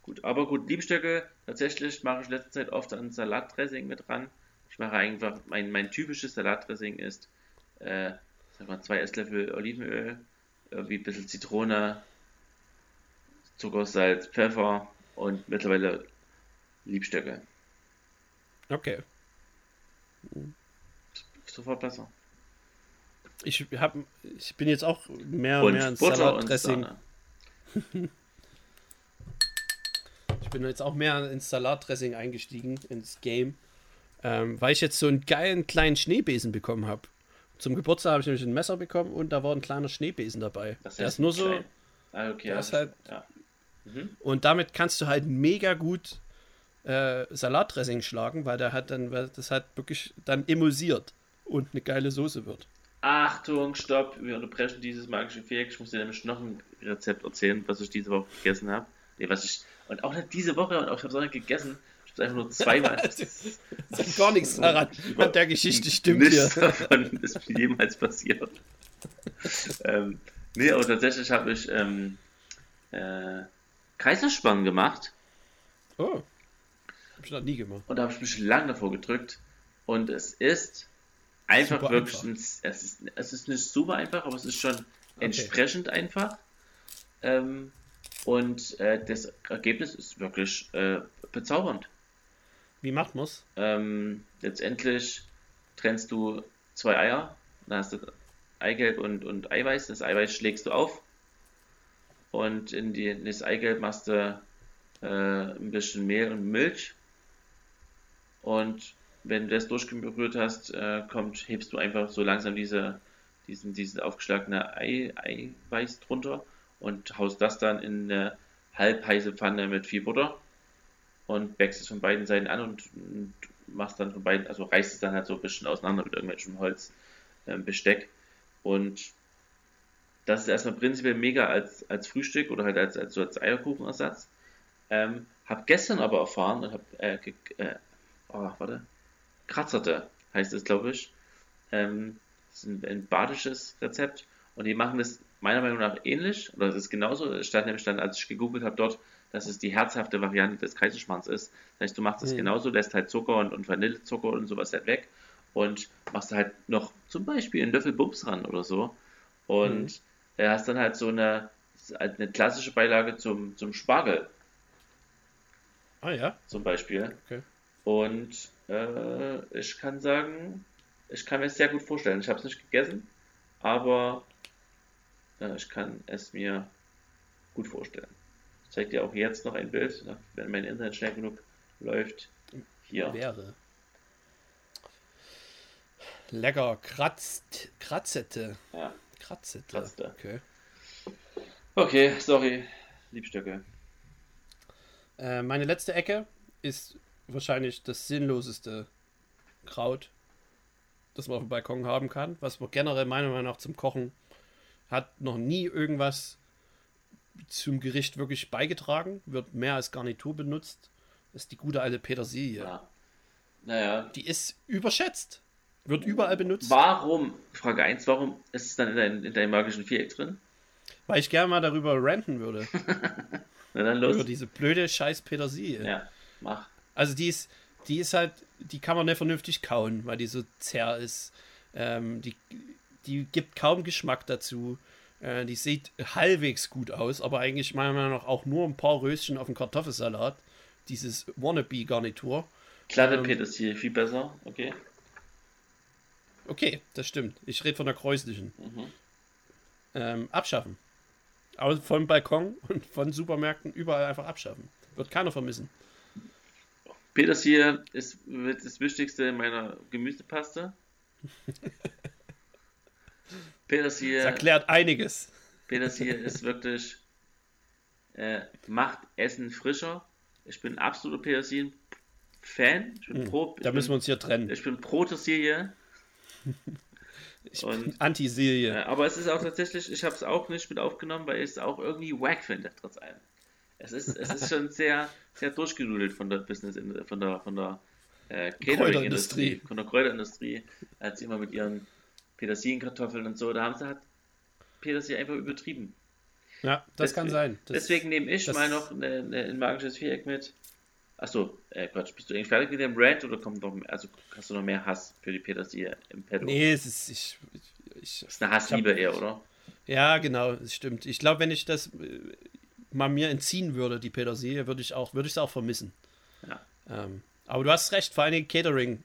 gut. Aber gut, Liebstöcke, tatsächlich mache ich letzte Zeit oft ein Salatdressing mit dran. Ich mache einfach, mein, mein typisches Salatdressing ist, äh, sag mal, zwei Esslöffel Olivenöl, irgendwie ein bisschen Zitrone, Zucker, Salz, Pfeffer und mittlerweile Liebstöcke. Okay. Sofort besser. Ich, hab, ich bin jetzt auch mehr, Und mehr ins Salatdressing. (laughs) Ich bin jetzt auch mehr ins Salatdressing eingestiegen, ins Game. Ähm, weil ich jetzt so einen geilen kleinen Schneebesen bekommen habe. Zum Geburtstag habe ich nämlich ein Messer bekommen und da war ein kleiner Schneebesen dabei. Das der heißt ist nur so. Ah, okay, der ist halt- ja. Und damit kannst du halt mega gut äh, Salatdressing schlagen, weil der hat dann, weil das halt wirklich dann emulsiert und eine geile Soße wird. Achtung, stopp, wir unterbrechen dieses magische Viereck. Ich muss dir nämlich noch ein Rezept erzählen, was ich diese Woche gegessen habe. Nee, was ich. Und auch nicht diese Woche und auch ich habe es auch nicht gegessen. Ich habe es einfach nur zweimal. (laughs) Das ist gar nichts daran. An (laughs) der Geschichte stimmt hier. Nichts davon ist mir jemals passiert. ähm, nee, aber tatsächlich habe ich ähm, äh, Kaiserspann gemacht Oh. Hab ich noch nie gemacht. und da habe ich mich lang davor gedrückt. Und es ist einfach Super wirklich, einfach. ein, es, ist, es ist nicht super einfach, aber es ist schon entsprechend einfach. Ähm, und äh, das Ergebnis ist wirklich äh, bezaubernd. Wie macht man's? Ähm, letztendlich trennst du zwei Eier, dann hast du Eigelb und, und Eiweiß. Das Eiweiß schlägst du auf und in, die, in das Eigelb machst du äh, ein bisschen Mehl und Milch. Und wenn du das durchgerührt hast, äh, kommt, hebst du einfach so langsam diese, diesen, diesen aufgeschlagene Ei, Eiweiß drunter und haust das dann in eine halb heiße Pfanne mit viel Butter und wächst es von beiden Seiten an und, und machst dann von beiden, also reißt es dann halt so ein bisschen auseinander mit irgendwelchem Holzbesteck. und das ist erstmal prinzipiell mega als, als Frühstück oder halt als, als, so als Eierkuchenersatz. Ähm, hab gestern aber erfahren und hab, äh, äh, oh, warte, Kratzerte heißt es, glaube ich. Ähm, das ist ein, ein badisches Rezept und die machen das meiner Meinung nach ähnlich, oder das ist genauso. Es stand nämlich dann, als ich gegoogelt habe, dort, dass es die herzhafte Variante des Kaiserschmarrns ist. Das heißt, du machst es Mhm. genauso, lässt halt Zucker und, und Vanillezucker und sowas halt weg und machst halt noch zum Beispiel einen Löffel Bums ran oder so. Und Mhm. hast dann halt so eine, halt eine klassische Beilage zum, zum Spargel Ah ja, zum Beispiel. okay. Und äh, ich kann sagen, ich kann mir es sehr gut vorstellen. Ich habe es nicht gegessen, aber äh, ich kann es mir gut vorstellen. Ich zeige dir auch jetzt noch ein Bild, wenn mein Internet schnell genug läuft. Hier. Wäre. Lecker, kratzt, kratzete. Ja. Kratzete. Kratzte. Okay. Okay, sorry, Liebstöcke. Äh, meine letzte Ecke ist wahrscheinlich das sinnloseste Kraut, das man auf dem Balkon haben kann, was man generell meiner Meinung nach zum Kochen hat noch nie irgendwas zum Gericht wirklich beigetragen, wird mehr als Garnitur benutzt. Das ist die gute alte Petersilie. Ja. Naja. Die ist überschätzt. Wird überall benutzt. Warum, Frage 1, warum ist es dann in, dein, in deinem magischen Viereck drin? Weil ich gerne mal darüber ranten würde. (laughs) Na dann los. Über diese blöde scheiß Petersilie. Ja, mach. Also die ist, die ist halt, die kann man nicht vernünftig kauen, weil die so zerr ist. Ähm, die, die gibt kaum Geschmack dazu. Äh, die sieht halbwegs gut aus, aber eigentlich meiner Meinung nach auch nur ein paar Röschen auf dem Kartoffelsalat. Dieses Wannabe-Garnitur. Glatte Ähm, Petersilie, viel besser, okay. Okay, das stimmt. Ich rede von der kräuslichen. Mhm. Ähm, abschaffen. Aber vom Balkon (laughs) und von Supermärkten überall einfach abschaffen. Wird keiner vermissen. Petersilie ist das Wichtigste in meiner Gemüsepaste. (laughs) Das Petersilie, erklärt einiges. Petersilie ist wirklich, äh, macht Essen frischer. Ich bin absoluter Petersilien-Fan. Ich bin pro, ich Hm, Da bin, müssen wir uns hier trennen. ich bin pro Petersilie. (laughs) Ich und- bin Anti-Silie. Äh, aber es ist auch tatsächlich, ich habe es auch nicht mit aufgenommen, weil ich es auch irgendwie wack finde, trotz allem. Es ist, es ist schon sehr, sehr durchgenudelt von der Business, von der, von der äh, Catering-Industrie, Kräuterindustrie. von der Kräuterindustrie, als sie immer mit ihren Petersilienkartoffeln und so, da haben sie halt Petersilie einfach übertrieben. Ja, das kann Deswegen- sein. Das, Deswegen nehme ich mal noch eine, eine, ein magisches Viereck mit. Achso, äh, Quatsch, bist du eigentlich fertig mit dem Rant oder kommt noch, mehr- also hast du noch mehr Hass für die Petersilie im Petto? Nee, es ist. Ich, ich, Das ist eine Hassliebe eher, oder? ja, genau, das stimmt. Ich glaube, wenn ich das mal mir entziehen würde, die Petersilie, würde ich auch, würde ich es auch vermissen. Ja. Ähm, aber du hast recht, vor allen Dingen Catering.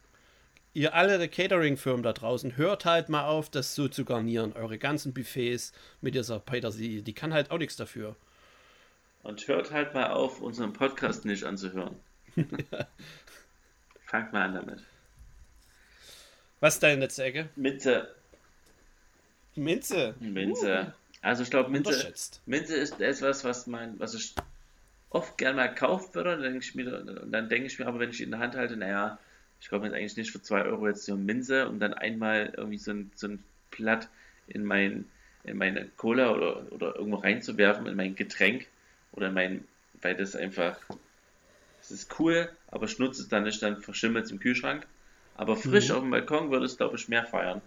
Ihr alle der Catering-Firmen da draußen, hört halt mal auf, das so zu garnieren. Eure ganzen Buffets mit dieser Petersilie. Die kann halt auch nichts dafür. Und hört halt mal auf, unseren Podcast nicht anzuhören. (laughs) Fangt mal an damit. Was ist deine letzte Ecke? Minze. Minze. Minze. Also ich glaube, Minze. Minze ist etwas, was man, was ich oft gern mal kaufen würde. Und dann denke ich mir, und dann denke ich mir aber, wenn ich ihn in der Hand halte, naja, ich glaube jetzt eigentlich nicht für 2 Euro jetzt so eine Minze und dann einmal irgendwie so ein, so ein Blatt in mein, in meine Cola oder, oder irgendwo reinzuwerfen, in mein Getränk oder in mein, weil das einfach, das ist cool, aber ich nutze es dann nicht, dann verschimmelt es im Kühlschrank. Aber frisch auf dem Balkon würde es, glaube ich, mehr feiern.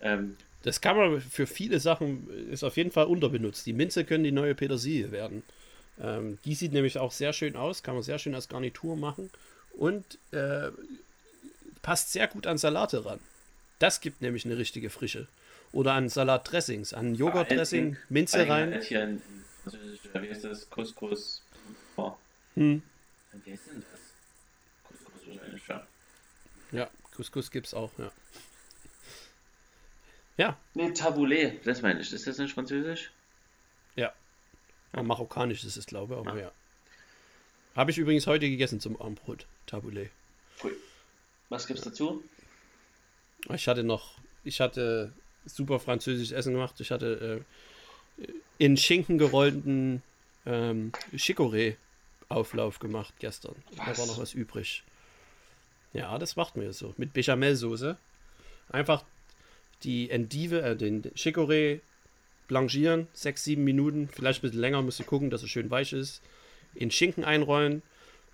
Ähm, Das kann man für viele Sachen, ist auf jeden Fall unterbenutzt. Die Minze können die neue Petersilie werden. Ähm, die sieht nämlich auch sehr schön aus, kann man sehr schön als Garnitur machen und äh, passt sehr gut an Salate ran. Das gibt nämlich eine richtige Frische. Oder an Salatdressings, an Joghurtdressing, Minze Eigen- rein. ein, wie heißt das? Couscous. Oh. Hm. Wie heißt denn das? Couscous wahrscheinlich, ja. Ja, Couscous gibt's auch, ja. Ja, Nee, Tabouleh, das meine ich. Ist das nicht französisch? ja. Aber marokkanisch ist es, glaube ich, aber ja. Habe ich übrigens heute gegessen zum Abendbrot, Taboulet. Pfui. Was gibt's dazu? Ich hatte noch, ich hatte super französisches Essen gemacht. Ich hatte äh, in Schinken gerollten ähm, Chicorée-Auflauf gemacht gestern. Da Was? war noch was übrig. Ja, das macht mir so. Mit Bechamelsoße. Einfach die Endive, äh, den Chicorée blanchieren, sechs, sieben Minuten, vielleicht ein bisschen länger, musst du gucken, dass er schön weich ist. In Schinken einrollen,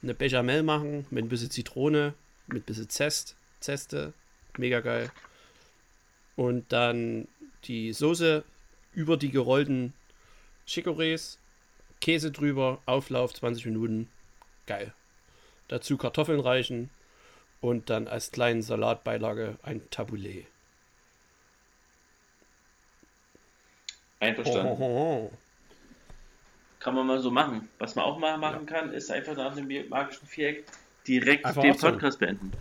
eine Bechamel machen mit ein bisschen Zitrone, mit ein bisschen Zest, Zeste, mega geil. Und dann die Soße über die gerollten Chicorées, Käse drüber, Auflauf 20 Minuten, geil. Dazu Kartoffeln reichen und dann als kleinen Salatbeilage ein Taboulet. Einverstanden. Kann man mal so machen. Was man auch mal machen kann, ist einfach nach dem magischen Viereck direkt Einfach den. Podcast beenden.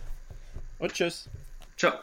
Und tschüss. Ciao.